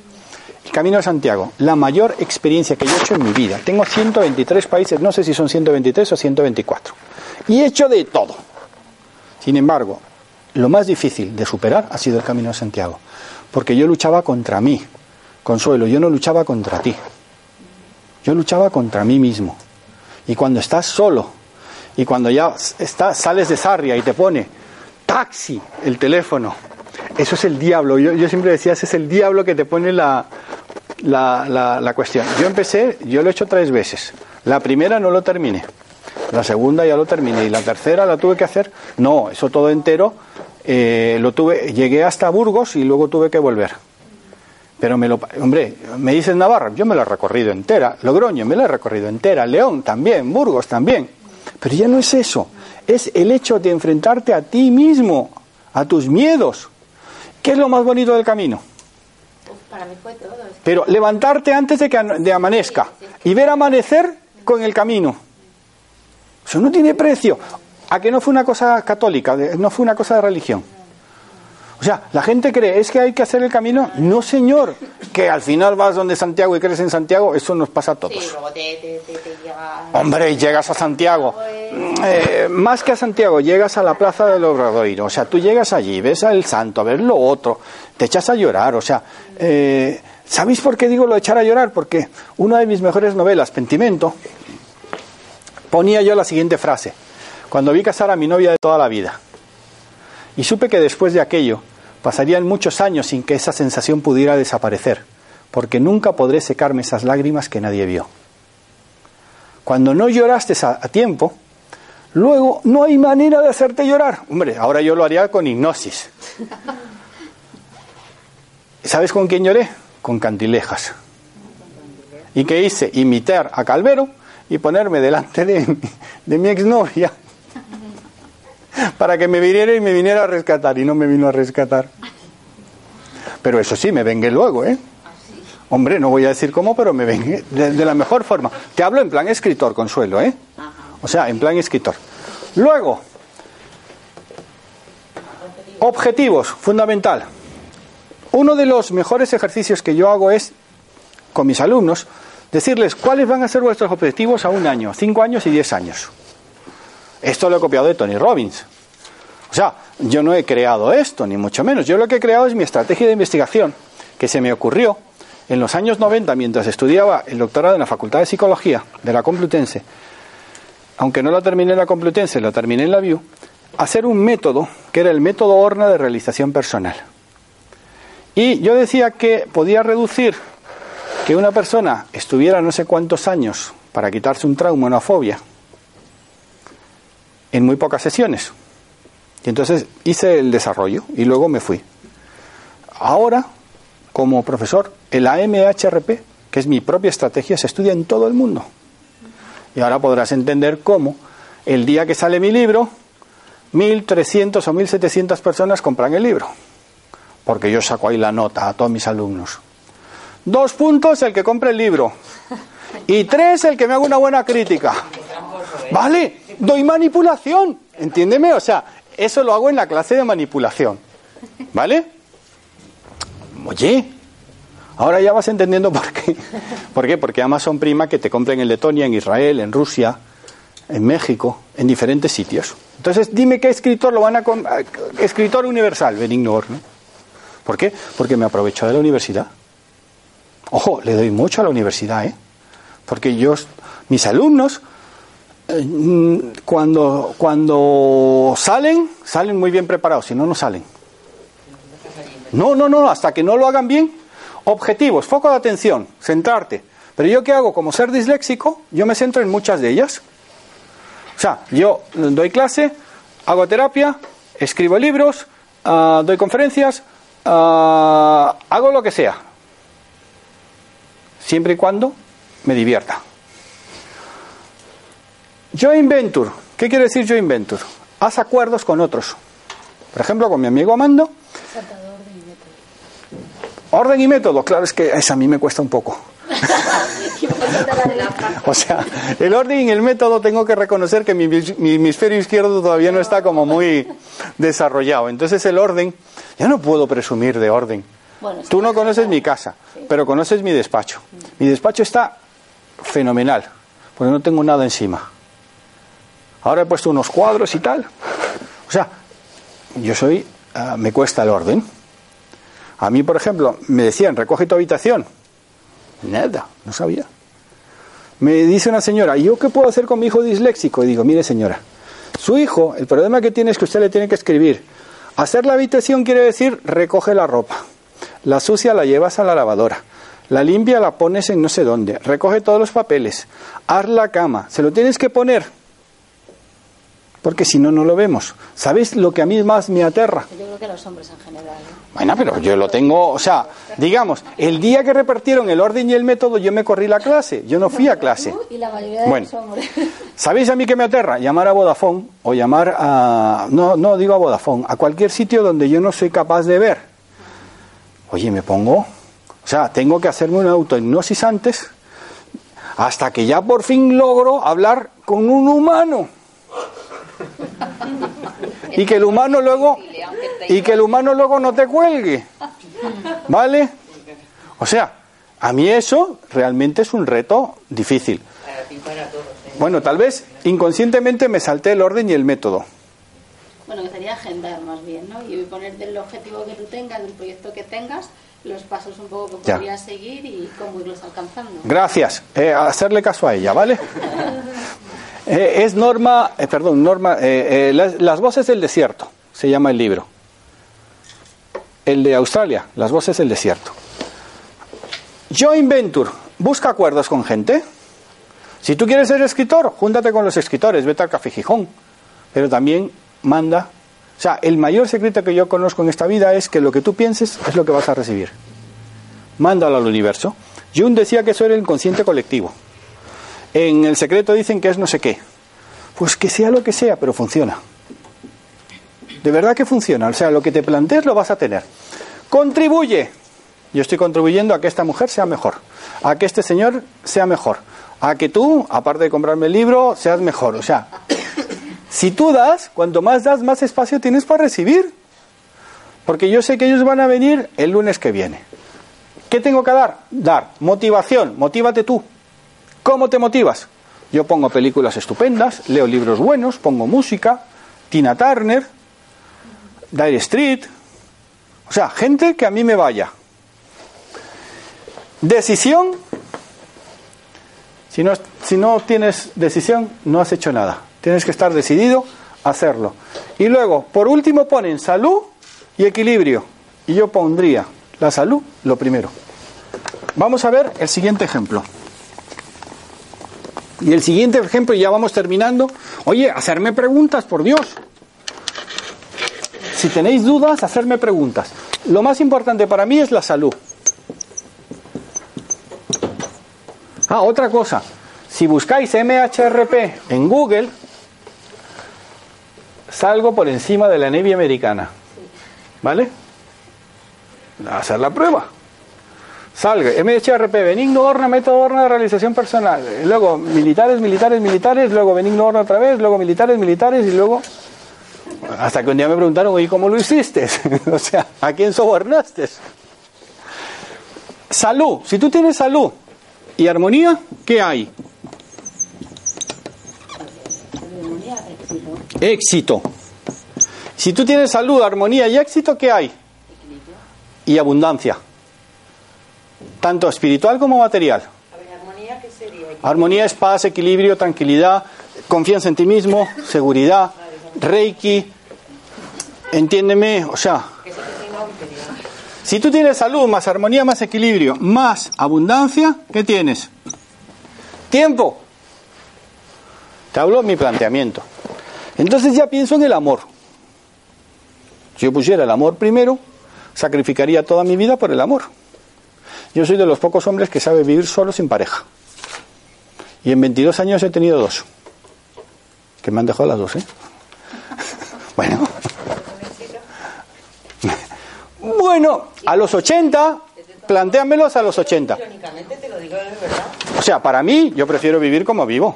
El Camino de Santiago, la mayor experiencia que yo he hecho en mi vida. Tengo 123 países, no sé si son 123 o 124. Y he hecho de todo. Sin embargo, lo más difícil de superar ha sido el Camino de Santiago. Porque yo luchaba contra mí. Consuelo, yo no luchaba contra ti. Yo luchaba contra mí mismo. Y cuando estás solo, y cuando ya estás, sales de Sarria y te pone taxi el teléfono, eso es el diablo. Yo, yo siempre decía, ese es el diablo que te pone la, la, la, la cuestión. Yo empecé, yo lo he hecho tres veces. La primera no lo terminé. La segunda ya lo terminé. Y la tercera la tuve que hacer. No, eso todo entero. Eh, lo tuve, llegué hasta Burgos y luego tuve que volver. Pero me lo, hombre, me dices Navarra, yo me la he recorrido entera. Logroño me la he recorrido entera. León también, Burgos también. Pero ya no es eso. Es el hecho de enfrentarte a ti mismo, a tus miedos. ¿Qué es lo más bonito del camino? Para mí fue todo. Pero levantarte antes de que de amanezca y ver amanecer con el camino. Eso no tiene precio. A que no fue una cosa católica, no fue una cosa de religión. O sea, la gente cree, es que hay que hacer el camino. No, señor, que al final vas donde Santiago y crees en Santiago, eso nos pasa a Sí, todos. luego te, te, te, te llega... Hombre, llegas a Santiago. Eh, más que a Santiago, llegas a la plaza del Obradoiro. O sea, tú llegas allí, ves al santo, ves lo otro, te echas a llorar. O sea, eh, ¿sabéis por qué digo lo de echar a llorar? Porque una de mis mejores novelas, Pentimento, ponía yo la siguiente frase. Cuando vi casar a mi novia de toda la vida. Y supe que después de aquello pasarían muchos años sin que esa sensación pudiera desaparecer, porque nunca podré secarme esas lágrimas que nadie vio. Cuando no lloraste a, tiempo, luego no hay manera de hacerte llorar. Hombre, ahora yo lo haría con hipnosis. ¿Sabes con quién lloré? Con cantilejas. ¿Y qué hice? Imitar a Calvero y ponerme delante de, mi- de mi exnovia para que me viniera y me viniera a rescatar. Y no me vino a rescatar. Pero eso sí, me vengué luego, ¿eh? Hombre, no voy a decir cómo, pero me vengué de, de la mejor forma. Te hablo en plan escritor, Consuelo, ¿eh? O sea, en plan escritor. Luego, objetivos, fundamental. Uno de los mejores ejercicios que yo hago es, con mis alumnos, decirles cuáles van a ser vuestros objetivos a un año, cinco años y diez años. Esto lo he copiado de Tony Robbins. O sea, yo no he creado esto, ni mucho menos. Yo lo que he creado es mi estrategia de investigación, que se me ocurrió en los años 90, mientras estudiaba el doctorado en la Facultad de Psicología de la Complutense, aunque no lo terminé en la Complutense, lo terminé en la VIU, hacer un método que era el método Horna de realización personal. Y yo decía que podía reducir que una persona estuviera no sé cuántos años para quitarse un trauma, una fobia, en muy pocas sesiones. Y entonces hice el desarrollo y luego me fui. Ahora, como profesor, el AMHRP, que es mi propia estrategia, se estudia en todo el mundo. Y ahora podrás entender cómo el día que sale mi libro, 1.300 o 1.700 personas compran el libro. Porque yo saco ahí la nota a todos mis alumnos. Dos puntos el que compre el libro. Y tres el que me haga una buena crítica. ¿Vale? Doy manipulación. Entiéndeme, o sea, eso lo hago en la clase de manipulación. ¿Vale? Oye, ahora ya vas entendiendo por qué. ¿Por qué? Porque Amazon prima que te compren en Letonia, en Israel, en Rusia, en México, en diferentes sitios. Entonces, dime qué escritor lo van a... a- Escritor universal, Benigno. ¿Por qué? Porque me aprovecho de la universidad. Ojo, le doy mucho a la universidad, ¿eh? Porque yo, mis alumnos, eh, mm, cuando, cuando salen, salen muy bien preparados, si no, no salen. No, no, no, hasta que no lo hagan bien. Objetivos, foco de atención, centrarte. Pero yo qué hago? Como ser disléxico, yo me centro en muchas de ellas. O sea, yo doy clase, hago terapia, escribo libros, ah, doy conferencias, ah, hago lo que sea. Siempre y cuando me divierta. Joint venture. ¿Qué quiere decir joint venture? Haz acuerdos con otros. Por ejemplo, con mi amigo Amando. Orden y método, claro, es que eso a mí me cuesta un poco. O sea, el orden y el método tengo que reconocer que mi, mi hemisferio izquierdo todavía no está como muy desarrollado. Entonces el orden, yo no puedo presumir de orden, Bueno. Tú no conoces mi casa, pero conoces mi despacho. Mi despacho está fenomenal, porque no tengo nada encima. Ahora he puesto unos cuadros y tal. O sea, yo soy, ah, me cuesta el orden. A mí, por ejemplo, me decían, recoge tu habitación. Nada, no sabía. Me dice una señora, ¿yo qué puedo hacer con mi hijo disléxico? Y digo, mire señora, su hijo, el problema que tiene es que usted le tiene que escribir. Hacer la habitación quiere decir recoge la ropa. La sucia la llevas a la lavadora. La limpia la pones en no sé dónde. Recoge todos los papeles. Haz la cama. Se lo tienes que poner. Porque si no, no lo vemos. ¿Sabéis lo que a mí más me aterra? Yo creo que los hombres en general. ¿eh? Bueno, pero yo lo tengo, o sea, digamos, el día que repartieron el orden y el método, yo me corrí la clase, yo no fui a clase. Y la mayoría de Bueno. los hombres. ¿Sabéis a mí qué me aterra? Llamar a Vodafone o llamar a... No, no digo a Vodafone, a cualquier sitio donde yo no soy capaz de ver. Oye, me pongo... O sea, tengo que hacerme una autohipnosis antes hasta que ya por fin logro hablar con un humano. Y que el humano luego y que el humano luego no te cuelgue. ¿Vale? O sea, a mí eso realmente es un reto difícil. Bueno, tal vez inconscientemente me salté el orden y el método. Bueno, que sería agendar más bien, ¿no? Y poner del objetivo que tú tengas, del proyecto que tengas, los pasos un poco que podrías seguir y cómo irlos alcanzando. Gracias. Eh, hacerle caso a ella, ¿vale? Eh, es Norma, eh, perdón, Norma, eh, eh, las, las voces del desierto, se llama el libro. El de Australia, Las voces del desierto. Join Venture, busca acuerdos con gente. Si tú quieres ser escritor, júntate con los escritores, vete al Café Gijón. Pero también manda. O sea, el mayor secreto que yo conozco en esta vida es que lo que tú pienses es lo que vas a recibir. Mándalo al universo. Jung decía que eso era el inconsciente colectivo. En el secreto dicen que es no sé qué. Pues que sea lo que sea, pero funciona. De verdad que funciona. O sea, lo que te plantees lo vas a tener. Contribuye. Yo estoy contribuyendo a que esta mujer sea mejor, a que este señor sea mejor, a que tú, aparte de comprarme el libro, seas mejor. O sea, si tú das, cuanto más das, más espacio tienes para recibir. Porque yo sé que ellos van a venir el lunes que viene. ¿Qué tengo que dar? Dar motivación, motívate tú. ¿Cómo te motivas? Yo pongo películas estupendas, leo libros buenos, pongo música, Tina Turner, Dire Street, o sea, gente que a mí me vaya. Decisión. Si no, si no tienes decisión, no has hecho nada. Tienes que estar decidido a hacerlo. Y luego, por último, ponen salud y equilibrio. Y yo pondría la salud lo primero. Vamos a ver el siguiente ejemplo. Y el siguiente ejemplo, y ya vamos terminando. Oye, hacerme preguntas, por Dios. Si tenéis dudas, hacerme preguntas. Lo más importante para mí es la salud. Ah, otra cosa. Si buscáis MHRP en Google, salgo por encima de la Navy americana. ¿Vale? A hacer la prueba. Salga, MHRP, Benigno Horna, método Horna de realización personal. Luego, militares, militares, militares, luego Benigno Horna otra vez, luego militares, militares y luego... Hasta que un día me preguntaron, oye, ¿cómo lo hiciste? o sea, ¿a quién sobornaste? Salud. Si tú tienes salud y armonía, ¿qué hay? Éxito. Si tú tienes salud, armonía y éxito, ¿qué hay? Y abundancia. Tanto espiritual como material. Armonía, es paz, equilibrio, tranquilidad, confianza en ti mismo, seguridad, reiki. Entiéndeme, o sea, si tú tienes salud, más armonía, más equilibrio, más abundancia, ¿qué tienes? Tiempo. Te hablo de mi planteamiento. Entonces ya pienso en el amor. Si yo pusiera el amor primero, sacrificaría toda mi vida por el amor. Yo soy de los pocos hombres que sabe vivir solo sin pareja. Y en 22 años he tenido dos. Que me han dejado las dos, ¿eh? Bueno. Bueno, a los 80, plantéamelos a los 80. Irónicamente te lo digo de verdad. O sea, para mí, yo prefiero vivir como vivo.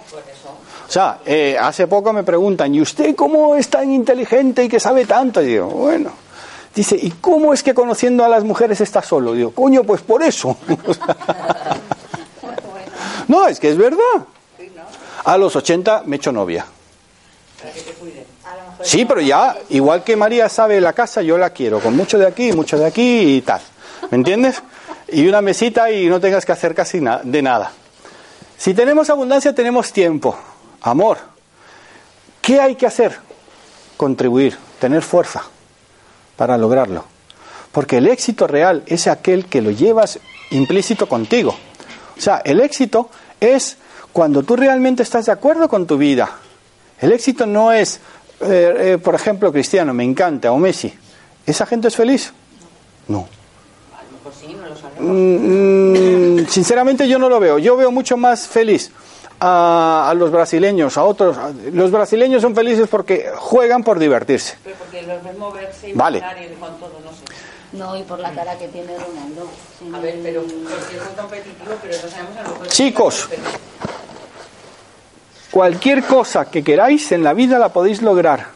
Sea, eh, hace poco me preguntan, ¿y usted cómo es tan inteligente y que sabe tanto? Y digo, bueno, Dice, ¿y cómo es que conociendo a las mujeres está solo? Digo, coño, pues por eso. no, es que es verdad. A los 80 me echo novia. Sí, pero ya, igual que María sabe la casa, yo la quiero, con mucho de aquí, mucho de aquí y tal. ¿Me entiendes? Y una mesita y no tengas que hacer casi na- de nada. Si tenemos abundancia, tenemos tiempo, amor. ¿Qué hay que hacer? Contribuir, tener fuerza para lograrlo. Porque el éxito real es aquel que lo llevas implícito contigo. O sea, el éxito es cuando tú realmente estás de acuerdo con tu vida. El éxito no es, eh, eh, por ejemplo, Cristiano, me encanta, o Messi. ¿Esa gente es feliz? No. Mm, mm, sinceramente yo no lo veo. Yo veo mucho más feliz a, a los brasileños, a otros. a- Los brasileños son felices porque juegan por divertirse. Pero porque los ves moverse y Vale. bailar y con todo, no sé. No, y por la cara que tiene Ronaldo. A ver, pero porque es muy competitivo, pero no sabemos a lo mejor... Chicos. Cualquier cosa que queráis en la vida la podéis lograr.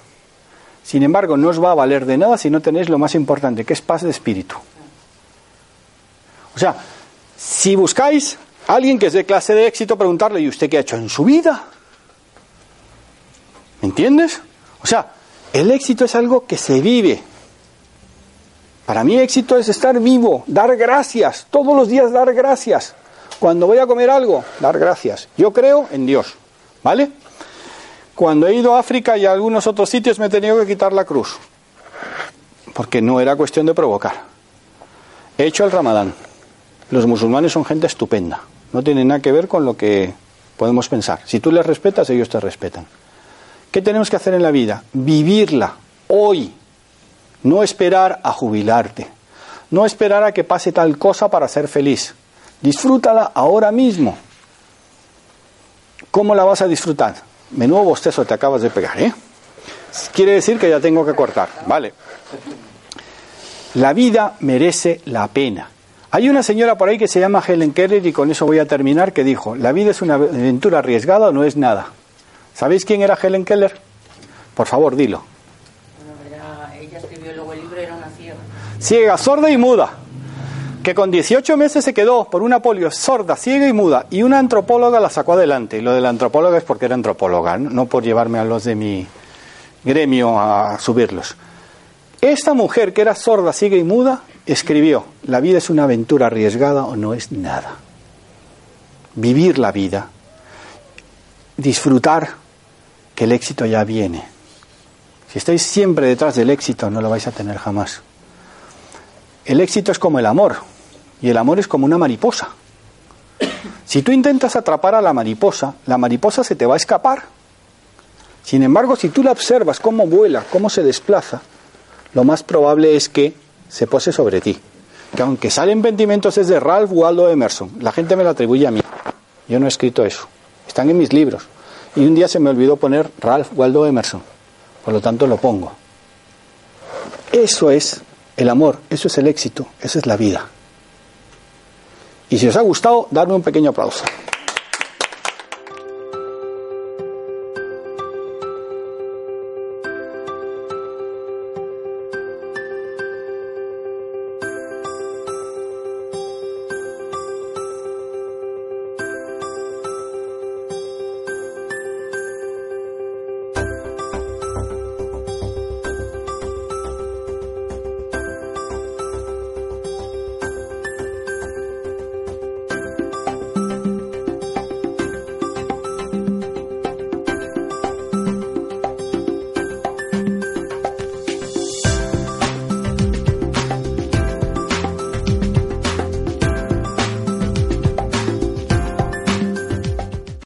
Sin embargo, no os va a valer de nada si no tenéis lo más importante, que es paz de espíritu. O sea, si buscáis alguien que es de clase de éxito, preguntarle, ¿y usted qué ha hecho en su vida? ¿Me entiendes? O sea, el éxito es algo que se vive. Para mí éxito es estar vivo, dar gracias, todos los días dar gracias. Cuando voy a comer algo, dar gracias. Yo creo en Dios, ¿vale? Cuando he ido a África y a algunos otros sitios me he tenido que quitar la cruz, porque no era cuestión de provocar. He hecho el ramadán. Los musulmanes son gente estupenda, no tienen nada que ver con lo que podemos pensar. Si tú les respetas, ellos te respetan. ¿Qué tenemos que hacer en la vida? Vivirla hoy, no esperar a jubilarte, no esperar a que pase tal cosa para ser feliz. Disfrútala ahora mismo. ¿Cómo la vas a disfrutar? Menudo bostezo te acabas de pegar, ¿eh? Quiere decir que ya tengo que cortar, vale. La vida merece la pena. Hay una señora por ahí que se llama Helen Keller y con eso voy a terminar que dijo, la vida es una aventura arriesgada o no es nada. ¿Sabéis quién era Helen Keller? Por favor, dilo. Bueno, era- ella escribió luego el libro, era una ciega. ciega, sorda y muda, que con 18 meses se quedó por una polio sorda, ciega y muda, y una antropóloga la sacó adelante. Y lo de la antropóloga es porque era antropóloga, no no por llevarme a los de mi gremio a subirlos. Esta mujer que era sorda, ciega y muda, escribió, la vida es una aventura arriesgada o no es nada. Vivir la vida, disfrutar que el éxito ya viene. Si estáis siempre detrás del éxito, no lo vais a tener jamás. El éxito es como el amor, y el amor es como una mariposa. Si tú intentas atrapar a la mariposa, la mariposa se te va a escapar. Sin embargo, si tú la observas cómo vuela, cómo se desplaza, lo más probable es que se pose sobre ti. Que aunque salen pentimentos es de Ralph Waldo Emerson, la gente me lo atribuye a mí. Yo no he escrito eso. Están en mis libros. Y un día se me olvidó poner Ralph Waldo Emerson. Por lo tanto lo pongo. Eso es el amor, eso es el éxito, eso es la vida. Y si os ha gustado, darme un pequeño aplauso.